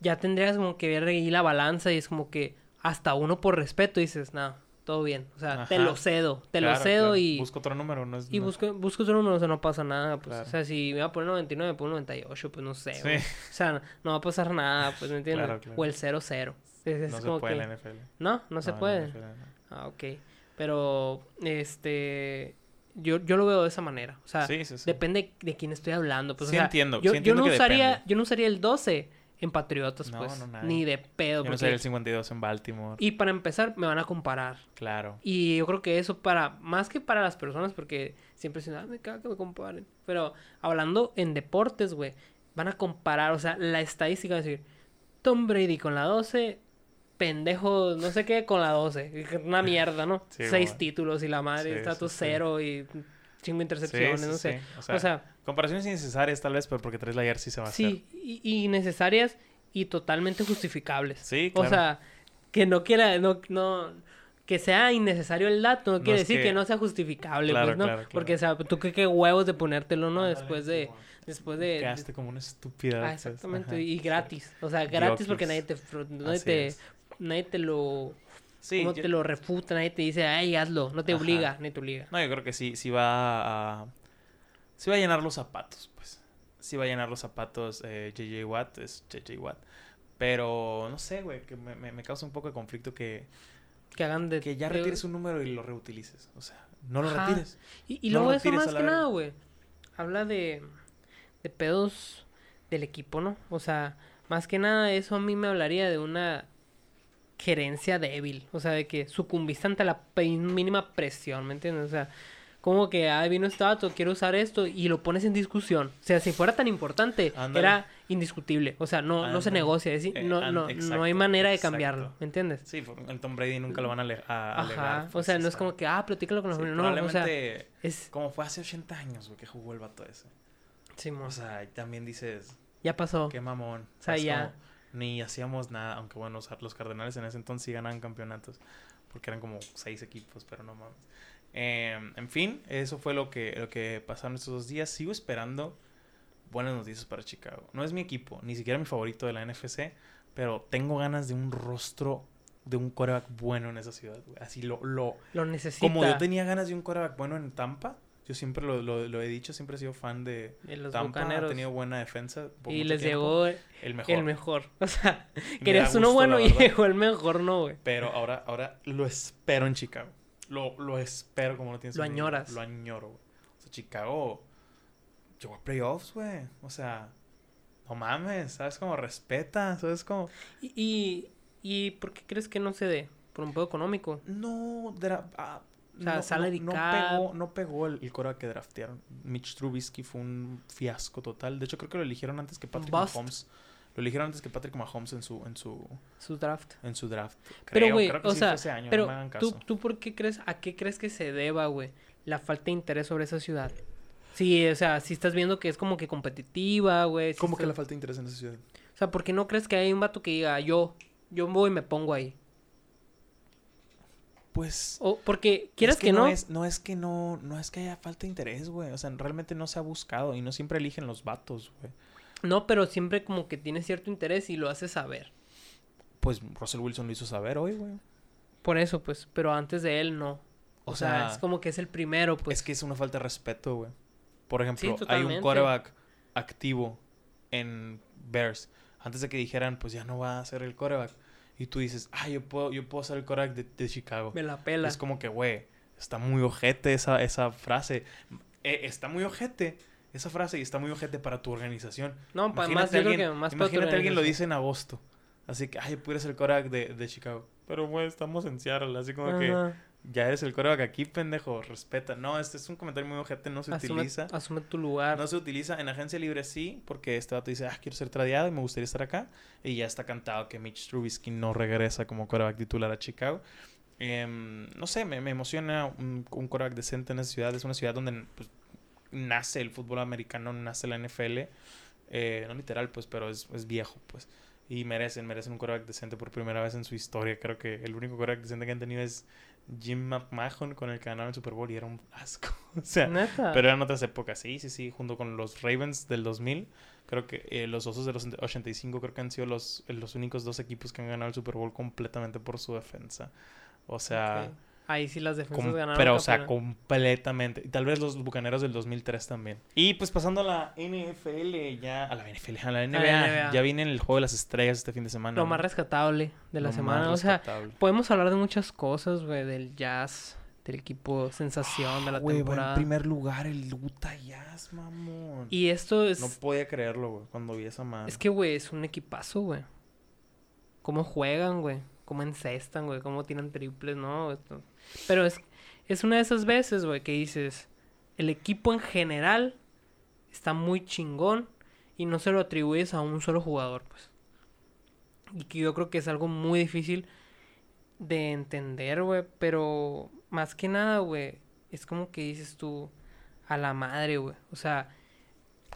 Ya tendrías como que ver ahí la balanza y es como que hasta uno por respeto dices, no todo bien. O sea, te lo cedo, te lo cedo y... Busco otro número, no es... Y busco, busco otro número, o sea, no pasa nada, pues. O sea, si me va a poner 99, me pongo 98, pues no sé, O sea, no, va a pasar nada, pues, ¿me entiendes? O el 0-0. no se puede en la NFL. No, no se puede. Ah, ok. Pero, este... Yo, yo lo veo de esa manera. O sea, depende de quién estoy hablando. Pues, sí, o sea, entiendo. Yo, sí entiendo yo no usaría, yo no usaría el 12 en Patriotas, no, pues. No, ni de pedo. Yo no sé el 52 en Baltimore. Y para empezar, me van a comparar. Claro. Y yo creo que eso para, más que para las personas, porque siempre dicen, ah, me caga que me comparen. Pero hablando en deportes, güey, van a comparar, o sea, la estadística va a decir, Tom Brady con la 12, pendejo, no sé qué, con la 12. Una mierda, ¿no? Seis títulos y la madre, está tu cero y cinco intercepciones, no sé. O sea, comparaciones innecesarias tal vez, pero porque traes la jersey se va a hacer. Sí, y, necesarias y totalmente justificables. Sí, claro. O sea, que no quiera, no, no, que sea innecesario el dato, no, quiere decir que... no sea justificable, pues, ¿no? Porque, o sea, tú qué, qué huevos de ponértelo, ¿no? Después de, después de... Quedaste como una estúpida. Ah, pues. exactamente, y gratis. O sea, gratis porque nadie te, nadie te, nadie te lo Sí, no te lo refuta, nadie te dice, ay, hazlo, no te obliga, ni te obliga. No, yo creo que sí, sí va a... Sí va a llenar los zapatos, pues. Sí va a llenar los zapatos eh, JJ Watt, es JJ Watt. Pero, no sé, güey, que me, me, causa un poco de conflicto que... Que hagan de... Que ya retires un número y lo reutilices. O sea, no lo retires. Y, y luego eso más que nada, güey. Habla de... De pedos del equipo, ¿no? O sea, más que nada eso a mí me hablaría de una gerencia débil, o sea, de que sucumbiste ante la mínima presión, ¿me entiendes? O sea, como que, ah, vino este dato, quiero usar esto y lo pones en discusión. O sea, si fuera tan importante, era indiscutible. O sea, no, no se negocia, es decir, no, no, no hay manera de cambiarlo, ¿me entiendes? Sí, el Tom Brady nunca lo van a, alegar. Ajá, o sea, no es como que, ah, platícalo con los sí, no, o sea, es... Como fue hace 80 años, que jugó el vato ese. Sí, O sea, también dices... Ya pasó. Qué mamón. O sea, ya ni hacíamos nada, aunque bueno, los Cardenales en ese entonces sí ganaban campeonatos, porque eran como seis equipos, pero no mames. Em, en fin, eso fue lo que, lo que pasaron estos dos días. Sigo esperando buenas noticias para Chicago. No es mi equipo, ni siquiera mi favorito de la NFC, pero tengo ganas de un rostro de un coreback bueno en esa ciudad. Así lo, lo, lo necesita. Como yo tenía ganas de un coreback bueno en Tampa, Yo siempre lo, lo, lo he dicho, siempre he sido fan de De los Tampa. Ha bucaneros. tenido buena defensa. Y les tiempo. llegó el mejor. el mejor. O sea, querías uno bueno la y llegó el mejor, no, güey. Pero ahora, ahora lo espero en Chicago. Lo, lo espero como no tienes Lo añoras. Lo añoro, güey. O sea, Chicago llegó a playoffs, güey. O sea, no mames, ¿sabes? Como respeta, ¿sabes? Como... Y, y, ¿y por qué crees que no se dé? ¿Por un pedo económico? No, dra- ah, O sea, no, salary no, no cap. pegó, no pegó el, el coreback que draftearon. Mitch Trubisky fue un fiasco total. De hecho, creo que lo eligieron antes que Patrick bust. Mahomes. Lo eligieron antes que Patrick Mahomes en su, en su, Su draft. en su draft. Pero, Creo, güey, creo que o sí sea, ese año, no pero me hagan ¿tú, caso. ¿tú por qué crees, a qué crees que se deba, güey, la falta de interés sobre esa ciudad? Sí, o sea, si estás viendo que es como que competitiva, güey. si ¿Cómo que la falta de interés en esa ciudad? O sea, ¿por qué no crees que hay un vato que diga, yo, yo voy y me pongo ahí? Pues O porque, quieras es que, no, es, no es que no, no es que haya falta de interés, güey. O sea, realmente no se ha buscado y no siempre eligen los vatos, güey. no, pero siempre como que tiene cierto interés y lo hace saber. Pues Russell Wilson lo hizo saber hoy, güey. Por eso, pues, pero antes de él no. O, O sea, sea, es como que es el primero, pues. es que es una falta de respeto, güey. Por ejemplo, hay un quarterback activo en Bears. Antes de que dijeran, pues ya no va a ser el quarterback. Y tú dices, ah, yo puedo, yo puedo ser el quarterback de, de Chicago. Me la pela. Es como que, güey, está muy ojete esa, esa frase. Eh, está muy ojete esa frase y está muy ojete para tu organización. No, Imagínate más, yo creo alguien, que más imagínate alguien lo dice en agosto. Así que, ay, puedes ser el quarterback de, de Chicago. Pero, güey, estamos en Seattle. Así como que. Ya eres el quarterback aquí, pendejo. Respeta. No, este es un comentario muy ojete. No se Asume, utiliza. asume tu lugar. No se utiliza en agencia libre, sí, porque este vato dice, ah, quiero ser tradeado y me gustaría estar acá. Y ya está cantado que Mitch Trubisky no regresa como quarterback titular a Chicago. Em, no sé, me, me emociona un, un quarterback decente en esa ciudad. Es una ciudad donde pues, nace el fútbol americano, nace la NFL. Eh, no literal, pues, pero es, es viejo, pues. Y merecen, merecen un quarterback decente por primera vez en su historia. Creo que el único quarterback decente que han tenido es Jim McMahon con el que ganaron el Super Bowl y era un asco. o sea, Neta. pero eran otras épocas, sí, sí, sí, junto con los Ravens del 2000. Creo que eh, los Osos de los 85 creo que han sido los, los únicos dos equipos que han ganado el Super Bowl completamente por su defensa. O sea. Ahí sí las defensas com- ganaron. pero o sea, completamente. Y tal vez los Bucaneros del 2003 también. Y pues pasando a la NFL ya, a la NFL, a la NBA, NBA. ya viene el juego de las estrellas este fin de semana. Lo ¿no? más rescatable de la Lo semana. O sea, podemos hablar de muchas cosas, güey. Del jazz, del equipo sensación de la Ah, Güey, va temporada. en primer lugar el Utah Jazz, mamón. Y esto es... No podía creerlo, güey, cuando vi esa madre. Es que, güey, es un equipazo, güey. Cómo juegan, güey. Cómo encestan, güey. Cómo tiran triples, ¿no? Pero es, es una de esas veces, güey, que dices... El equipo en general está muy chingón y no se lo atribuyes a un solo jugador, pues. Y que yo creo que es algo muy difícil de entender, güey. Pero más que nada, güey, es como que dices tú a la madre, güey. O sea,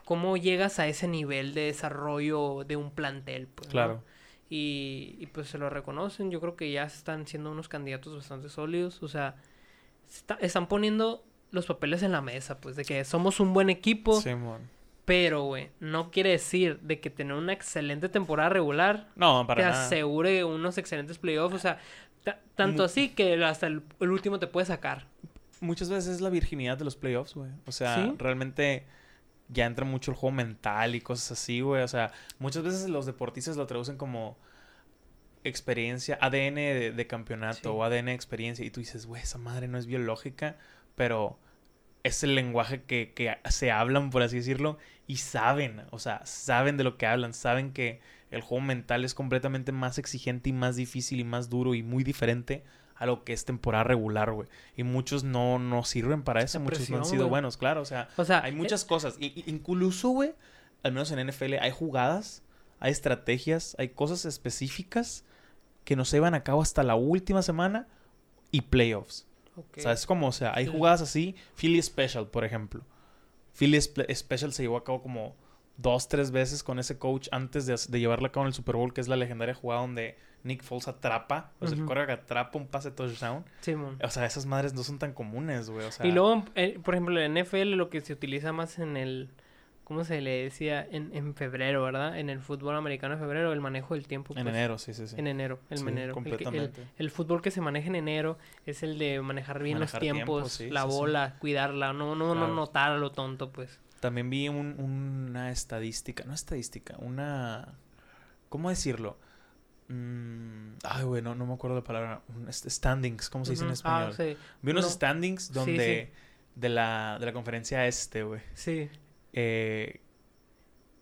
¿cómo llegas a ese nivel de desarrollo de un plantel? Pues, ¿no? Y, y pues se lo reconocen. Yo creo que ya están siendo unos candidatos bastante sólidos. O sea, está- están poniendo los papeles en la mesa, pues, de que somos un buen equipo. Simón. Pero, güey, no quiere decir de que tener una excelente temporada regular No, para te nada. asegure unos excelentes playoffs. O sea, ta- tanto Mu- así que hasta el, el último te puede sacar. Muchas veces es la virginidad de los playoffs, güey. O sea, ¿Sí? realmente ya entra mucho el juego mental y cosas así, güey. O sea, muchas veces los deportistas lo traducen como experiencia, ADN de, de campeonato Sí. o ADN de experiencia. Y tú dices, güey, esa madre no es biológica, pero es el lenguaje que, que se hablan, por así decirlo, y saben, o sea, saben de lo que hablan, saben que el juego mental es completamente más exigente y más difícil y más duro y muy diferente a lo que es temporada regular, güey. Y muchos no, no sirven para eso, muchos no han sido buenos, claro, o sea, O sea, hay eh, muchas cosas. Y, incluso, güey, al menos en NFL, hay jugadas, hay estrategias, hay cosas específicas que no se llevan a cabo hasta la última semana y playoffs. ok. O sea, es como, o sea, hay Sí. jugadas así. Philly Special, por ejemplo. Philly Spe- Special se llevó a cabo como dos, tres veces con ese coach antes de, de llevarla a cabo en el Super Bowl, que es la legendaria jugada donde Nick Foles atrapa, o sea, el Ujú. quarterback atrapa un pase touchdown. O sea, esas madres no son tan comunes, güey. O sea, Y luego, eh, por ejemplo, en NFL lo que se utiliza más en el ¿cómo se le decía? En, en febrero, ¿verdad? En el fútbol americano en febrero, el manejo del tiempo. En pues, enero, sí, sí, sí. En enero, el Sí, enero. El que- El, completamente. el fútbol que se maneja en enero es el de manejar bien Manejar los tiempo, tiempos, sí, la sí, bola, cuidarla, no, no, no notar a lo tonto, pues. También vi un- una estadística, no estadística, una... ¿Cómo decirlo? Mm, ay, güey, no, no me acuerdo la palabra. Standings, ¿cómo se dice en Ujú. español? Ah, sí, Vi unos No. standings Sí, donde... De, la, de la conferencia este, güey. sí, eh,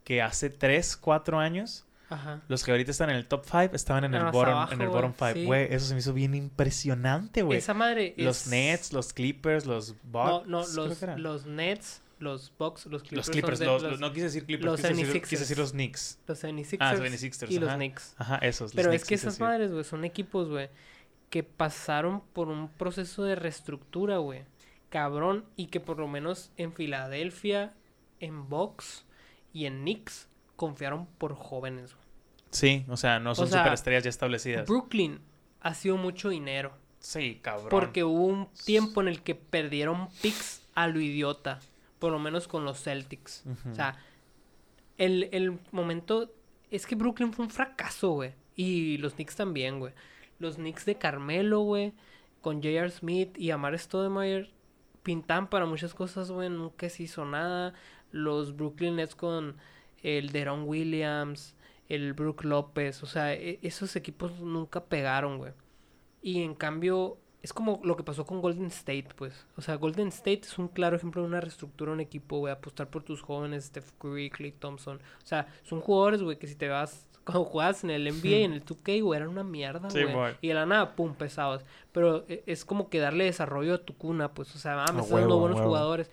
que hace 3, 4 años, ajá. los que ahorita están en el top 5 estaban en el bottom, abajo, en el bottom 5. sí. Güey, eso se me hizo bien impresionante, güey. Esa madre Los es- Nets, los Clippers, los No, Bucks. no, creo los, los Nets, los Bucks, los Clippers. Los son Clippers, de- los- los, los- no quise decir Clippers, los quise, decir, 76ers. quise decir los Knicks. los 76ers Ah, los 76ers, y los. Knicks. Ajá, esos. los Pero es Knicks, que esas madres, güey, son equipos, güey, que pasaron por un proceso de reestructura, güey. Cabrón, y que por lo menos en Filadelfia, en Bucks y en Knicks confiaron por jóvenes, güey. Sí, o sea, no son sea, superestrellas ya establecidas. Brooklyn ha sido mucho dinero. Sí, cabrón. Porque hubo un tiempo en el que perdieron picks a lo idiota. Por lo menos con los Celtics. O sea, el, el momento. Es que Brooklyn fue un fracaso, güey. Y los Knicks también, güey. Los Knicks de Carmelo, güey. Con J.R. Smith y Amar Stoudemire. Pintan para muchas cosas, güey. Nunca se hizo nada. Los Brooklyn Nets con el Deron Williams. El Brook López. O sea, e- esos equipos nunca pegaron, güey. Y en cambio, es como lo que pasó con Golden State, pues. O sea, Golden State es un claro ejemplo de una reestructura de un equipo, güey. Apostar por tus jóvenes, Steph Curry, Clay Thompson. O sea, son jugadores, güey, que si te vas... Cuando jugabas en el NBA y en el 2K, güey, eran una mierda, Sí, güey. güey. y de la nada, pum, pesados. Pero e- es como que darle desarrollo a tu cuna, pues. O sea, ah, me A estás dando buenos huevo. jugadores.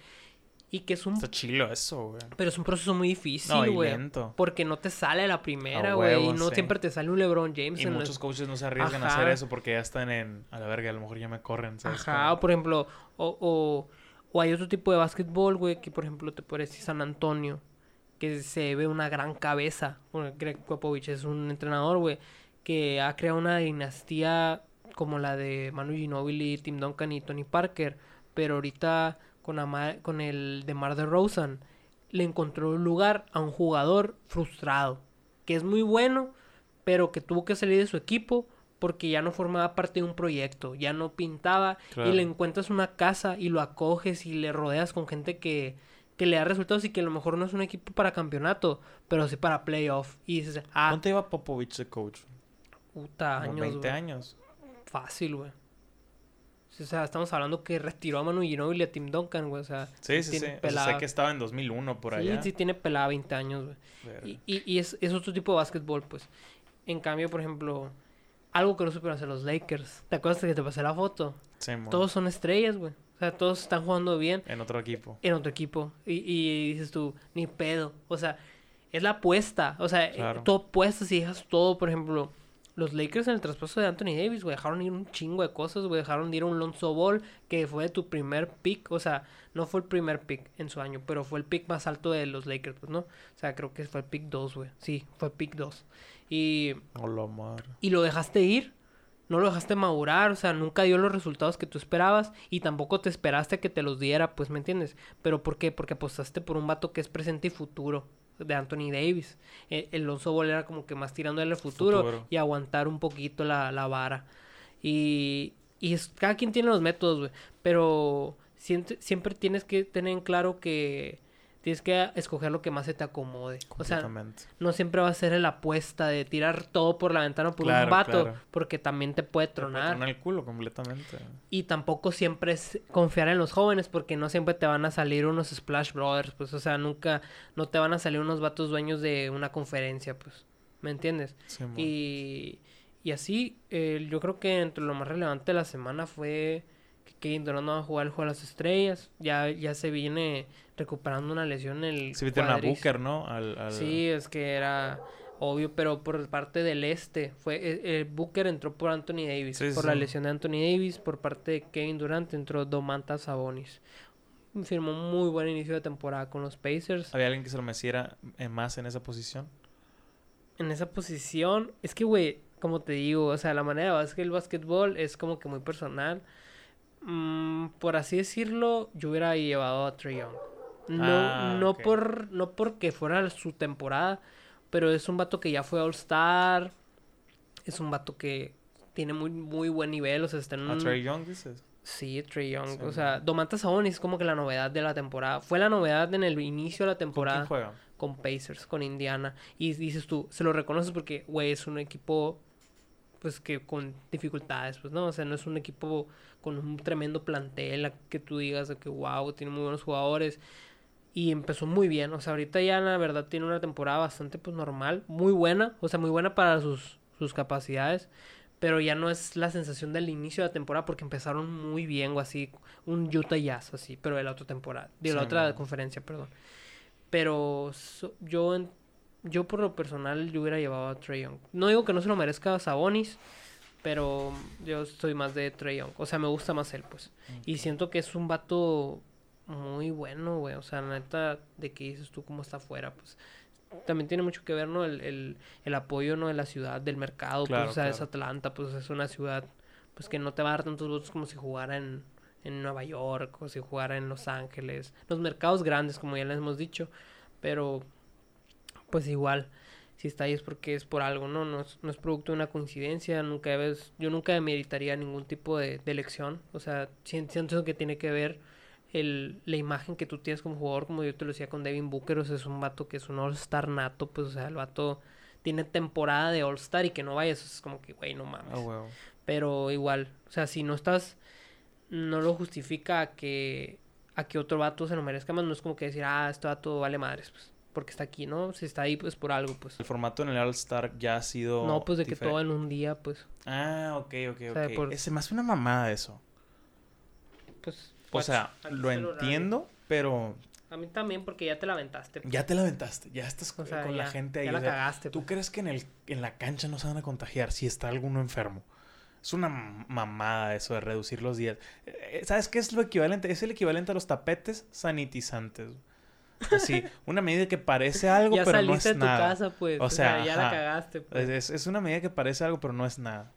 Y que es un... Está chilo eso, güey. Pero es un proceso muy No, difícil, y güey. lento. Porque no te sale la primera, güey. Y no sí. siempre te sale un LeBron James Y en muchos coaches no se arriesgan a hacer eso porque ya están en... A la verga, a lo mejor ya me corren, ¿sabes? Ajá, Como- o por ejemplo, o, o, o hay otro tipo de básquetbol, güey, que por ejemplo te puede decir San Antonio, que se ve una gran cabeza. Bueno, Greg Popovich es un entrenador, güey, que ha creado una dinastía como la de Manu Ginobili, Tim Duncan y Tony Parker, pero ahorita con, con el de Mar de Rosen le encontró un lugar a un jugador frustrado, que es muy bueno, pero que tuvo que salir de su equipo porque ya no formaba parte de un proyecto, ya no pintaba Claro. y le encuentras una casa y lo acoges y le rodeas con gente que, que le da resultados y que a lo mejor no es un equipo para campeonato, pero sí para playoff. Y dices, ah, ¿Cuánto lleva Popovich de coach? puta, años, 20 güey. años. Fácil, güey. O sea, estamos hablando que retiró a Manu Ginobili y a Tim Duncan, güey. O sea, Sí, sí, sí. O sea, sé pelada. que estaba en 2001 por sí, allá. sí tiene pelada 20 años, güey. Y, y, y es, es otro tipo de básquetbol, pues. En cambio, por ejemplo, algo que no supieron hacer los Lakers. ¿Te acuerdas que te pasé la foto? Sí. Todos son estrellas, güey. O sea, todos están jugando bien En otro equipo. en otro equipo. Y, y dices tú, ni pedo. O sea, es la apuesta. O sea, Claro. tú apuestas y dejas todo. Por ejemplo, los Lakers en el traspaso de Anthony Davis, güey, dejaron ir un chingo de cosas, güey. Dejaron de ir a un Lonzo Ball, que fue tu primer pick. O sea, no fue el primer pick en su año, pero fue el pick más alto de los Lakers, pues, ¿no? O sea, creo que fue el pick 2, güey. Sí, fue el pick 2. Y Hola, y lo dejaste ir. No lo dejaste madurar, o sea, nunca dio los resultados que tú esperabas y tampoco te esperaste que te los diera, pues, ¿me entiendes? ¿Pero por qué? Porque apostaste por un vato que es presente y futuro de Anthony Davis. Eh, El Lonzo Ball era como que más tirándole al futuro, Futuro. y aguantar un poquito la, la vara. Y, y es, cada quien tiene los métodos, güey, pero siempre, siempre tienes que tener en claro que tienes que escoger lo que más se te acomode. O sea, no siempre va a ser la apuesta de tirar todo por la ventana por Claro, un vato, claro. porque también te puede Te puede tronar. tronar el culo completamente. Y tampoco siempre es confiar en los jóvenes, porque no siempre te van a salir unos Splash Brothers, pues, o sea, nunca, no te van a salir unos vatos dueños de una conferencia, pues, ¿me entiendes? Sí. Y, y así, eh, yo creo que entre lo más relevante de la semana fue Kevin Durant no va a jugar el juego de las estrellas, ya, ya se viene recuperando una lesión en el Sí, metieron a. Booker, ¿no? Al, al- Sí, es que era obvio, pero por parte del este. fue eh, eh, Booker entró por Anthony Davis. Sí, por sí, la lesión de Anthony Davis. Por parte de Kevin Durant entró Domantas Sabonis. Firmó un muy buen inicio de temporada con los Pacers. ¿Había alguien que se lo meciera eh, más en esa posición? En esa posición, es que, güey, como te digo, o sea, la manera de básquet, el básquetbol es como que muy personal. Mm, por así decirlo, yo hubiera llevado a Trey Young. No, Ah, no por, no porque fuera su temporada, pero es un vato que ya fue All Star. Es un vato que tiene muy, muy buen nivel. O sea, está en ¿A. Trey Young dices? Sí, Trey Young. Sí. O sea, Domantas Sabonis es como que la novedad de la temporada. Fue la novedad en el inicio de la ¿Con quién temporada juega? con Pacers, con Indiana. Y dices tú, se lo reconoces porque, güey, es un equipo, pues, que con dificultades, pues, ¿no? O sea, no es un equipo con un tremendo plantel que tú digas de que, wow, tiene muy buenos jugadores. Y empezó muy bien. O sea, ahorita ya, la verdad, tiene una temporada bastante, pues, normal. Muy buena. O sea, muy buena para sus, sus capacidades. Pero ya no es la sensación del inicio de la temporada porque empezaron muy bien o así. Un Utah Jazz, así, pero de la otra temporada. De la Sí, otra man. conferencia, perdón. Pero so- yo, en- yo por lo personal, yo hubiera llevado a Trey Young. No digo que no se lo merezca a Sabonis, pero yo estoy más de Trey Young. O sea, me gusta más él, pues. Y siento que es un vato muy bueno, güey. O sea, la neta, de que dices tú cómo está afuera, pues. También tiene mucho que ver, ¿no? El, el, el apoyo, ¿no? De la ciudad, del mercado. Claro, pues, o sea, es. Atlanta, pues es una ciudad, pues que no te va a dar tantos votos como si jugara en, en Nueva York o si jugara en Los Ángeles. Los mercados grandes, como ya les hemos dicho. Pero, pues igual, si está ahí es porque es por algo, ¿no? No es, no es producto de una coincidencia. Nunca ves, yo nunca meritaría ningún tipo de, de elección. O sea, sien- siento que tiene que ver el, la imagen que tú tienes como jugador, como yo te lo decía con Devin Booker, o sea, es un vato que es un All-Star nato, pues, o sea, el vato tiene temporada de All-Star y que no vayas, es como que, güey, no mames. Ah. Pero igual, o sea, si no estás, no lo justifica a que, a que otro vato se lo merezca más, no es como que decir, ah, este vato vale madres, pues, porque está aquí, ¿no? Si está ahí, pues, por algo, pues. El formato en el All-Star ya ha sido. No, pues, de que todo en un día, pues, Ah, ok, ok, ok. O sea, por- Se me hace una mamada eso. pues... O watch, sea, lo entiendo, pero A mí también, porque ya te la aventaste. pues. ya te la aventaste. Ya estás O con sea, con la gente ahí. ya o la sea, cagaste, ¿Tú pues. crees que en, el, en la cancha no se van a contagiar si está alguno enfermo? Es una mamada eso de reducir los días. Eh, ¿Sabes qué es lo equivalente? Es el equivalente a los tapetes sanitizantes. Así, una medida que parece algo, ya pero no saliste es de tu nada. casa, pues. O O sea, ya la cagaste, pues. Es, una medida que parece algo, pero no es nada.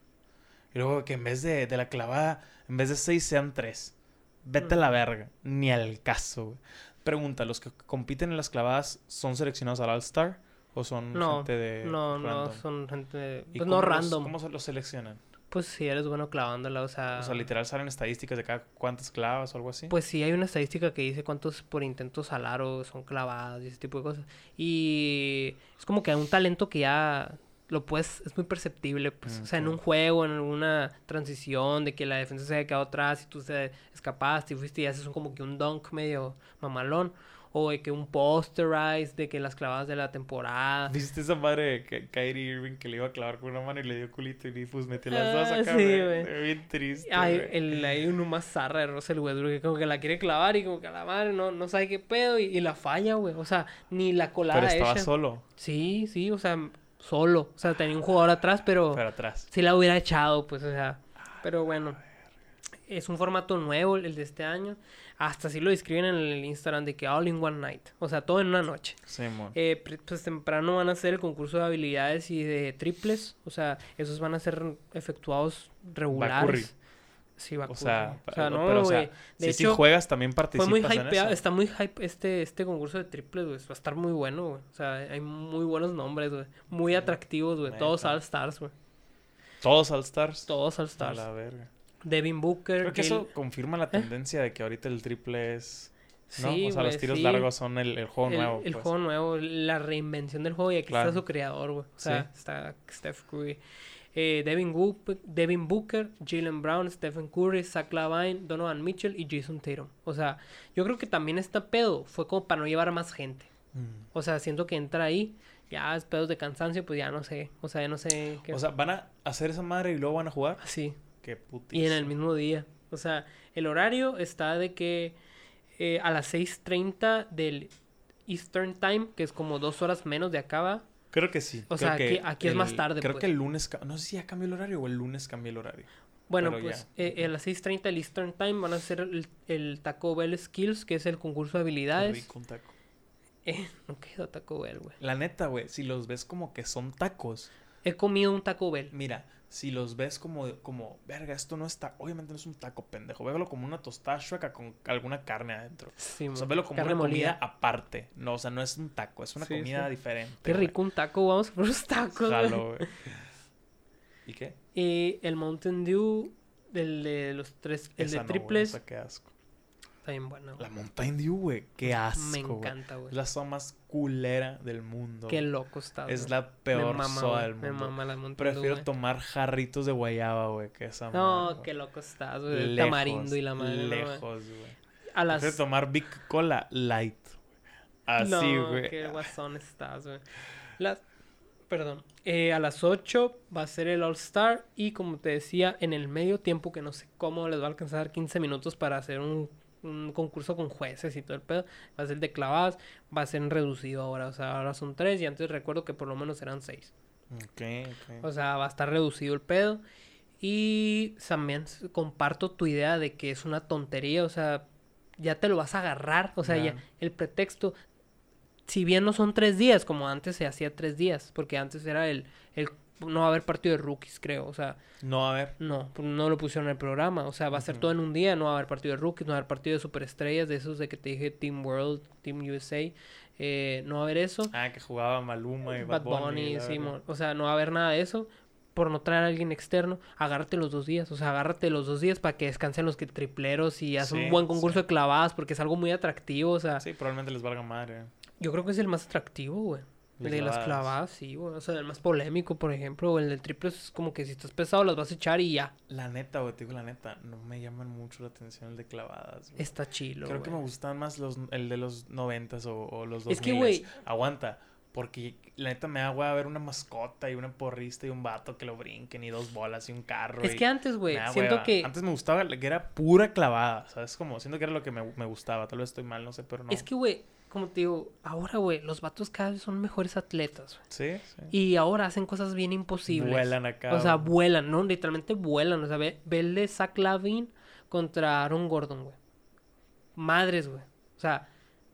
Y luego que en vez de, de la clavada, en vez de seis sean tres. Vete a la verga. Ni al caso, güey. Pregunta, ¿los que compiten en las clavadas son seleccionados al All-Star? ¿O son No, gente de no, no, son gente... ¿Y Pues no los- random. ¿Cómo se los seleccionan? Pues si eres bueno clavándola, o sea... O sea, literal salen estadísticas de cada cuántas clavas o algo así. Pues sí, hay una estadística que dice cuántos por intento salaro son clavados y ese tipo de cosas. Y es como que hay un talento que ya lo puedes, es muy perceptible, pues. O sea, en un juego, en una transición, de que la defensa se haya quedado atrás y tú te escapaste y fuiste y haces un, como que un dunk medio mamalón. O de que un posterize, de que las clavadas de la temporada. ¿Viste esa madre de que Kyrie Irving que le iba a clavar con una mano y le dio culito y pues metió las dos Ah, acá? sí, güey? Bien triste. Hay, el, hay uno más zarra de Russell Westbrook que como que la quiere clavar y como que a la madre no, no sabe qué pedo y, y la falla, güey. O sea, ni la colada Pero estaba solo, Sí, sí, o sea, solo. O sea, tenía un jugador atrás, pero pero atrás. si la hubiera echado, pues, o sea. Pero bueno, es un formato nuevo el de este año. Hasta así lo describen en el Instagram de que all in one night. O sea, todo en una noche. Simón. Eh, pues temprano van a hacer el concurso de habilidades y de triples. O sea, esos van a ser efectuados regulares. Sí, va O sea, o sea, no, pero, o sea. De si, si hecho, juegas también fue participas en eso. está muy hype este, este concurso de triples, güey. Va a estar muy bueno, güey. O sea, hay muy buenos nombres, güey. Muy atractivos, güey. Todos Neta. All Stars, güey. Todos All Stars. Todos All A Stars. la verga. Devin Booker. Creo que eso confirma la tendencia de que ahorita el triple es. ¿no? Sí, o sea, los tiros sí. largos son el, el juego el, nuevo. el pues. juego nuevo, la reinvención del juego y aquí Claro. está su creador, güey. O sea, Sí. está Steph Curry. Eh, Devin, Book- Devin Booker, Jalen Brown, Stephen Curry, Zach Lavine, Donovan Mitchell y Jason Tatum. O sea, yo creo que también este pedo fue como para no llevar a más gente. Mm. O sea, siento que entra ahí, ya es pedos de cansancio, pues ya no sé. O sea, ya no sé qué. O sea, van a hacer esa madre y luego van a jugar. así. Qué. Y en el mismo día. O sea, el horario está de que eh, a las 6.30 del Eastern Time, que es como dos horas menos de acá, va. Creo que sí. O Creo sea, que aquí- aquí es más tarde, Creo pues. que el lunes. No sé si ya cambió el horario o el lunes cambió el horario. Bueno, Pero pues ya. eh, a las 6.30 del Eastern Time van a hacer el, el Taco Bell Skills, que es el concurso de habilidades. rico un taco. Eh, no quedó Taco Bell, güey. La neta, güey, si los ves como que son tacos, he comido un Taco Bell. Mira, si los ves como, como, verga, esto no está, obviamente no es un taco pendejo, véalo como una tostada chueca con alguna carne adentro. Sí, O sea, velo como carne una comida molida. aparte. No, o sea, no es un taco, es una Sí, comida sí. diferente. Qué güey. rico un taco, vamos por los tacos. Jalo, güey. ¿Y qué? Y el Mountain Dew, el de los tres, el Esa de no, güey, triples, qué asco. Está bien bueno. La Mountain Dew, güey, qué asco, Me güey. encanta, güey. Es la soda más culera del mundo. Qué güey. loco está. Es güey. la peor me mama, soda güey, del Me mundo. mama la Mountain Dew, Prefiero güey. tomar jarritos de guayaba, güey, que esa No, madre, güey. qué loco estás, güey. El tamarindo y la madre. güey. Lejos, güey. A las... Prefiero tomar Big Cola Light. Así, no, güey. qué guasón estás, güey. Las... Perdón. Eh, a las 8 va a ser el All Star. Y como te decía, en el medio tiempo, que no sé cómo les va a alcanzar 15 minutos para hacer un, un concurso con jueces y todo el pedo. Va a ser de clavadas. Va a ser reducido ahora. O sea, ahora son 3 y antes recuerdo que por lo menos eran 6. Ok, ok. O sea, va a estar reducido el pedo. Y también comparto tu idea de que es una tontería. O sea, ya te lo vas a agarrar. O sea, ya, Ya. el pretexto. Si bien no son tres días, como antes se hacía tres días. Porque antes era el, el no va a haber partido de rookies, creo. O sea, No, a ver. no, no lo pusieron en el programa. O sea, va a ser todo en un día. No va a haber partido de rookies, no va a haber partido de superestrellas. De esos de que te dije Team World, Team USA. eh, no va a haber eso. Ah, que jugaba Maluma y Bad Bad Bunny. Bunny, sí, o sea, no va a haber nada de eso por no traer a alguien externo, agárrate los dos días, o sea, agárrate los dos días para que descansen los que tripleros y haz Sí, un buen concurso sí. de clavadas porque es algo muy atractivo, o sea, Sí, probablemente les valga madre. yo creo que es el más atractivo, güey. El De las clavadas. sí, güey. O sea, el más polémico, por ejemplo. O el del triple es como que si estás pesado las vas a echar y ya. La neta, güey, te digo la neta, no me llaman mucho la atención el de clavadas. güey. Está chilo, Creo que me gustan más los, el de los noventas o, o los dos Es que, güey- Aguanta. Porque la neta me da güey a ver una mascota y una porrista y un vato que lo brinquen y dos bolas y un carro. Es y- que antes, güey, siento hueva. que... Antes me gustaba que era pura clavada, ¿sabes? Como siento que era lo que me, me gustaba. Tal vez estoy mal, no sé, pero no. Es que, güey, como te digo, ahora, güey, los vatos cada vez son mejores atletas. Sí, sí. Y ahora hacen cosas bien imposibles. Vuelan acá. O sea, vuelan, ¿no? Literalmente vuelan. O sea, ve, ve el de Zach Lavin contra Aaron Gordon, güey. Madres, güey. O sea,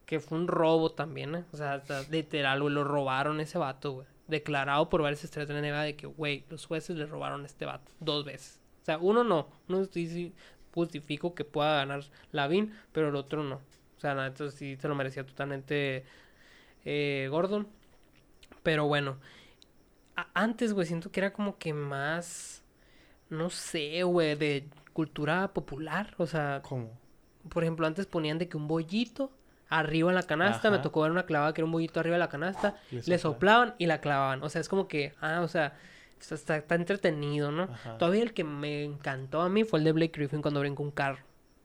que fue un robo también, ¿eh? O sea, literal, güey, lo robaron ese vato, güey. Declarado por varias estrellas de la NBA de que, güey, los jueces le robaron a este vato dos veces. O sea, uno no. Uno justifico que pueda ganar Lavin, pero el otro no. O sea, nada, sí se lo merecía totalmente eh, Gordon. Pero bueno, antes, güey, siento que era como que más, no sé, güey, de cultura popular. O sea, ¿Cómo? por ejemplo, antes ponían de que un bollito arriba en la canasta, me tocó ver una clavada que era un bollito arriba de la canasta, Le soplaban y la clavaban. O sea, es como que, ah, o sea, está, está- está entretenido, ¿no? Ajá. Todavía el que me encantó a mí fue el de Blake Griffin cuando brincó un carro.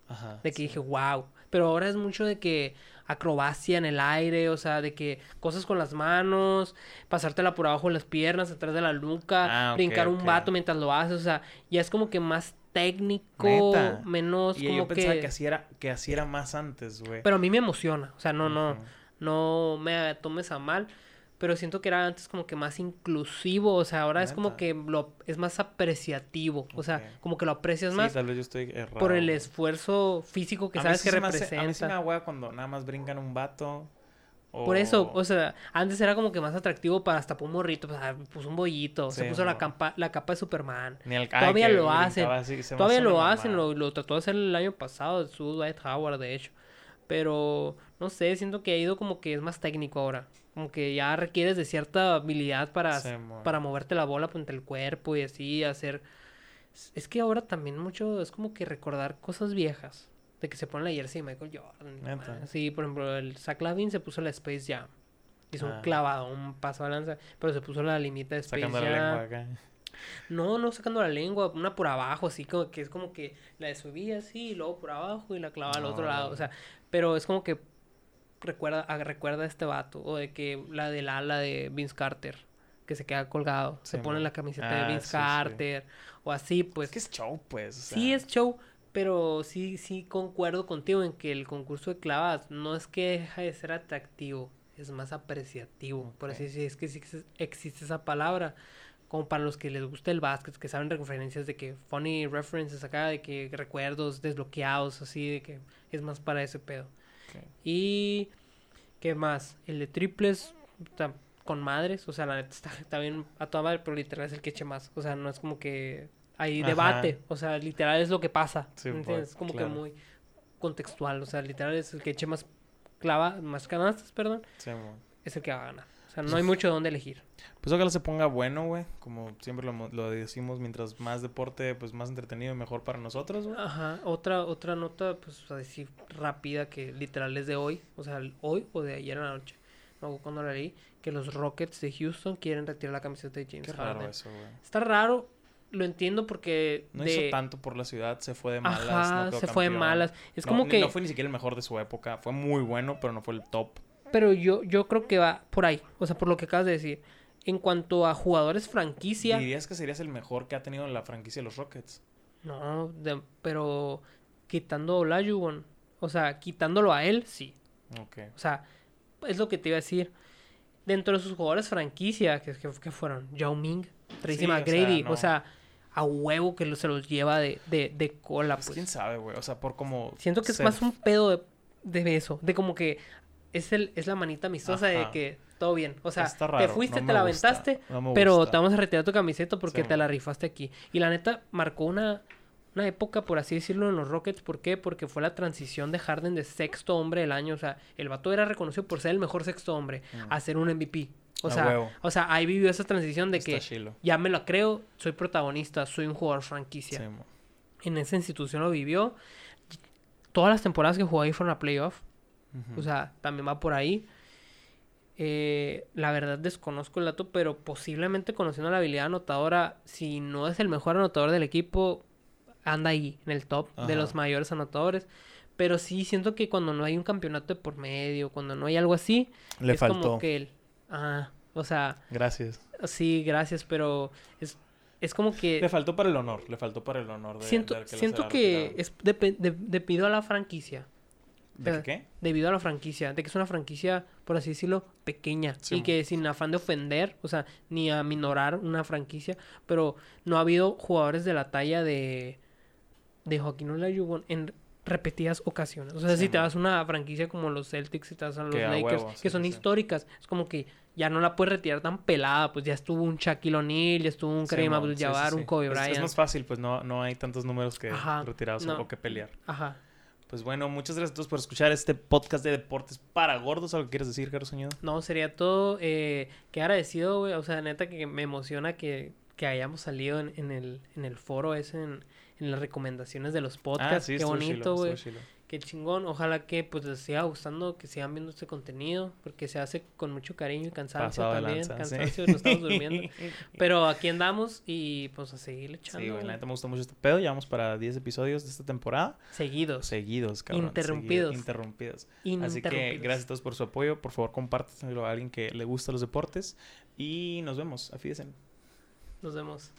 Ajá. De que sí. dije, wow. Pero ahora es mucho de que acrobacia en el aire, o sea, de que cosas con las manos, pasártela por abajo de las piernas, atrás de la nuca, Ah, brincar un ok. vato mientras lo haces, o sea, ya es como que más técnico, Neta. menos Y como yo pensaba que... que... así era, que así era más antes, güey. Pero a mí me emociona, o sea, no, no, no me tomes a mal, pero siento que era antes como que más inclusivo, o sea, ahora es como que lo, es más apreciativo, o sea, como que lo aprecias Sí, más tal vez yo estoy errado. por el esfuerzo físico que A sabes sí que se me hace- representa. a mí sí me cuando nada más brincan un vato. Por eso, o- sea, antes era como que más atractivo para hasta para un morrito, pues, ah, puso un bollito, se puso la capa, la capa de Superman. Ni el- Todavía lo hacen, así, Todavía lo hacen, lo, lo trató de hacer el año pasado, su Dwight Howard, de hecho. Pero, no sé, siento que ha ido como que es más técnico ahora. Como que ya requieres de cierta habilidad para, Sí, para moverte la bola entre el cuerpo y así hacer... Es que ahora también mucho es como que recordar cosas viejas. De que se pone la jersey de Michael Jordan. Sí, por ejemplo, el Zach Lavin se puso la Space Jam. Hizo un Ah. clavado, un paso a lanza, pero se puso la limita de Space Sacando la Jam. lengua acá. No, no sacando la lengua, una por abajo, así como que es como que la subía así, y luego por abajo y la clavaba al otro No. lado. O sea, pero es como que recuerda, a- recuerda a este vato. O de que la del ala de Vince Carter, que se queda colgado. se pone la camiseta Ah, de Vince sí, sí. Carter. O así, pues. Es que es show, pues. o Sí es show, pero sí, sí concuerdo contigo en que el concurso de clavadas no es que deja de ser atractivo, es más apreciativo. Por así decirlo, es que sí existe- existe esa palabra. Como para los que les gusta el básquet, que saben referencias de que funny references acá, de que recuerdos desbloqueados, así, de que es más para ese pedo. Y. ¿Qué más? El de triples. con madres. O sea, la neta está, está bien a toda madre, pero literal es el que eche más. O sea, no es como que hay Ajá. debate. O sea, literal es lo que pasa. Sí, ¿me pues, entiendes? Es como claro. que muy contextual. O sea, literal es el que eche más clava, más canastas, perdón, Sí, es el que va a ganar. Sea, no hay mucho de dónde elegir. Pues ojalá se ponga bueno, güey. Como siempre lo, lo decimos, mientras más deporte, pues más entretenido y mejor para nosotros, güey. Ajá, otra, otra nota, pues así rápida que literal es de hoy, o sea, hoy o de ayer en la noche, no cuando la leí, que los Rockets de Houston quieren retirar la camiseta de James Qué raro Harden. eso, güey. Está raro, lo entiendo porque No de... hizo tanto por la ciudad, se fue de malas. Ajá, no se fue de campeón. malas. Es No, como que, No fue ni siquiera el mejor de su época. Fue muy bueno, pero no fue el top. Pero yo, yo creo que va por ahí, o sea, por lo que acabas de decir. En cuanto a jugadores franquicia, ¿Dirías que serías el mejor que ha tenido la franquicia de los Rockets? no, de- pero quitando a Olajuwon, o sea, quitándolo a él, sí. Ok. O sea, es lo que te iba a decir. Dentro de sus jugadores franquicia, que, que, que fueron Yao Ming, Tracy Sí, o sea, McGrady, o sea, a huevo que se los lleva de, de, de cola, Pues, pues. quién sabe, güey. O sea, por como. Siento que es más un pedo de, de eso, de como que es, el, es la manita amistosa de que todo bien. O sea, te fuiste, no te la gusta, aventaste, no pero gusta. te vamos a retirar tu camiseta porque Sí, te la rifaste aquí. Y la neta marcó una, una época, por así decirlo, en los Rockets. ¿Por qué? Porque fue la transición de Harden de sexto hombre del año. O sea, el vato era reconocido por ser el mejor sexto hombre Mm. a ser un MVP. O sea, huevo. o sea, ahí vivió esa transición de Está que chilo. ya me lo creo, soy protagonista, soy un jugador franquicia. Sí. En esa institución lo vivió. Todas las temporadas que jugó ahí fueron a playoff. O sea, también va por ahí. Eh, la verdad desconozco el dato, pero posiblemente conociendo la habilidad anotadora, si no es el mejor anotador del equipo, anda ahí, en el top de los mayores anotadores. Pero sí siento que cuando no hay un campeonato de por medio, cuando no hay algo así, Le es faltó. como que él... Ah, o sea, Gracias. sí, gracias, pero es, es como que... Le faltó para el honor. Le faltó para el honor de. siento de que siento que es de- debido a la franquicia. ¿De qué? debido a la franquicia, de que es una franquicia, por así decirlo, pequeña Sí, y que sin afán de ofender, o sea, ni a minorar una franquicia, pero no ha habido jugadores de la talla de de Joaquín Olajuwon en repetidas ocasiones. O sea, Sí, si te vas a una franquicia como los Celtics y te vas a los Que a Lakers, que sí, son sí, sí. históricas, es como que ya no la puedes retirar tan pelada, pues ya estuvo un Shaquille O'Neal, ya estuvo un Sí, Kareem mo. Abdul-Jabbar, Sí, sí, un sí. Kobe Es- Bryant. Es, más fácil, pues no, no hay tantos números que Ajá, retirados no. o que pelear. Ajá. Pues bueno, muchas gracias a todos por escuchar este podcast de deportes para gordos. ¿Algo que quieres decir, Carlos Soñado? No, sería todo. Eh, qué agradecido, güey. O sea, neta que me emociona que, que hayamos salido en, en el, en el foro ese, en, en las recomendaciones de los podcasts. qué Ah, estuvo bonito, güey. Qué chingón. Ojalá que pues les siga gustando, que sigan viendo este contenido, porque se hace con mucho cariño y cansancio Pasado también. lanza, sí. cansancio, nos estamos durmiendo. Pero aquí andamos y pues a seguir echando. Sí, güey, la neta me gustó mucho este pedo. Llevamos para 10 episodios de esta temporada. Seguidos. Seguidos, cabrón. Interrumpidos. interrumpidos. Así que gracias a todos por su apoyo. Por favor, compártanlo a alguien que le gusta los deportes. Y nos vemos. Afídense. Nos vemos.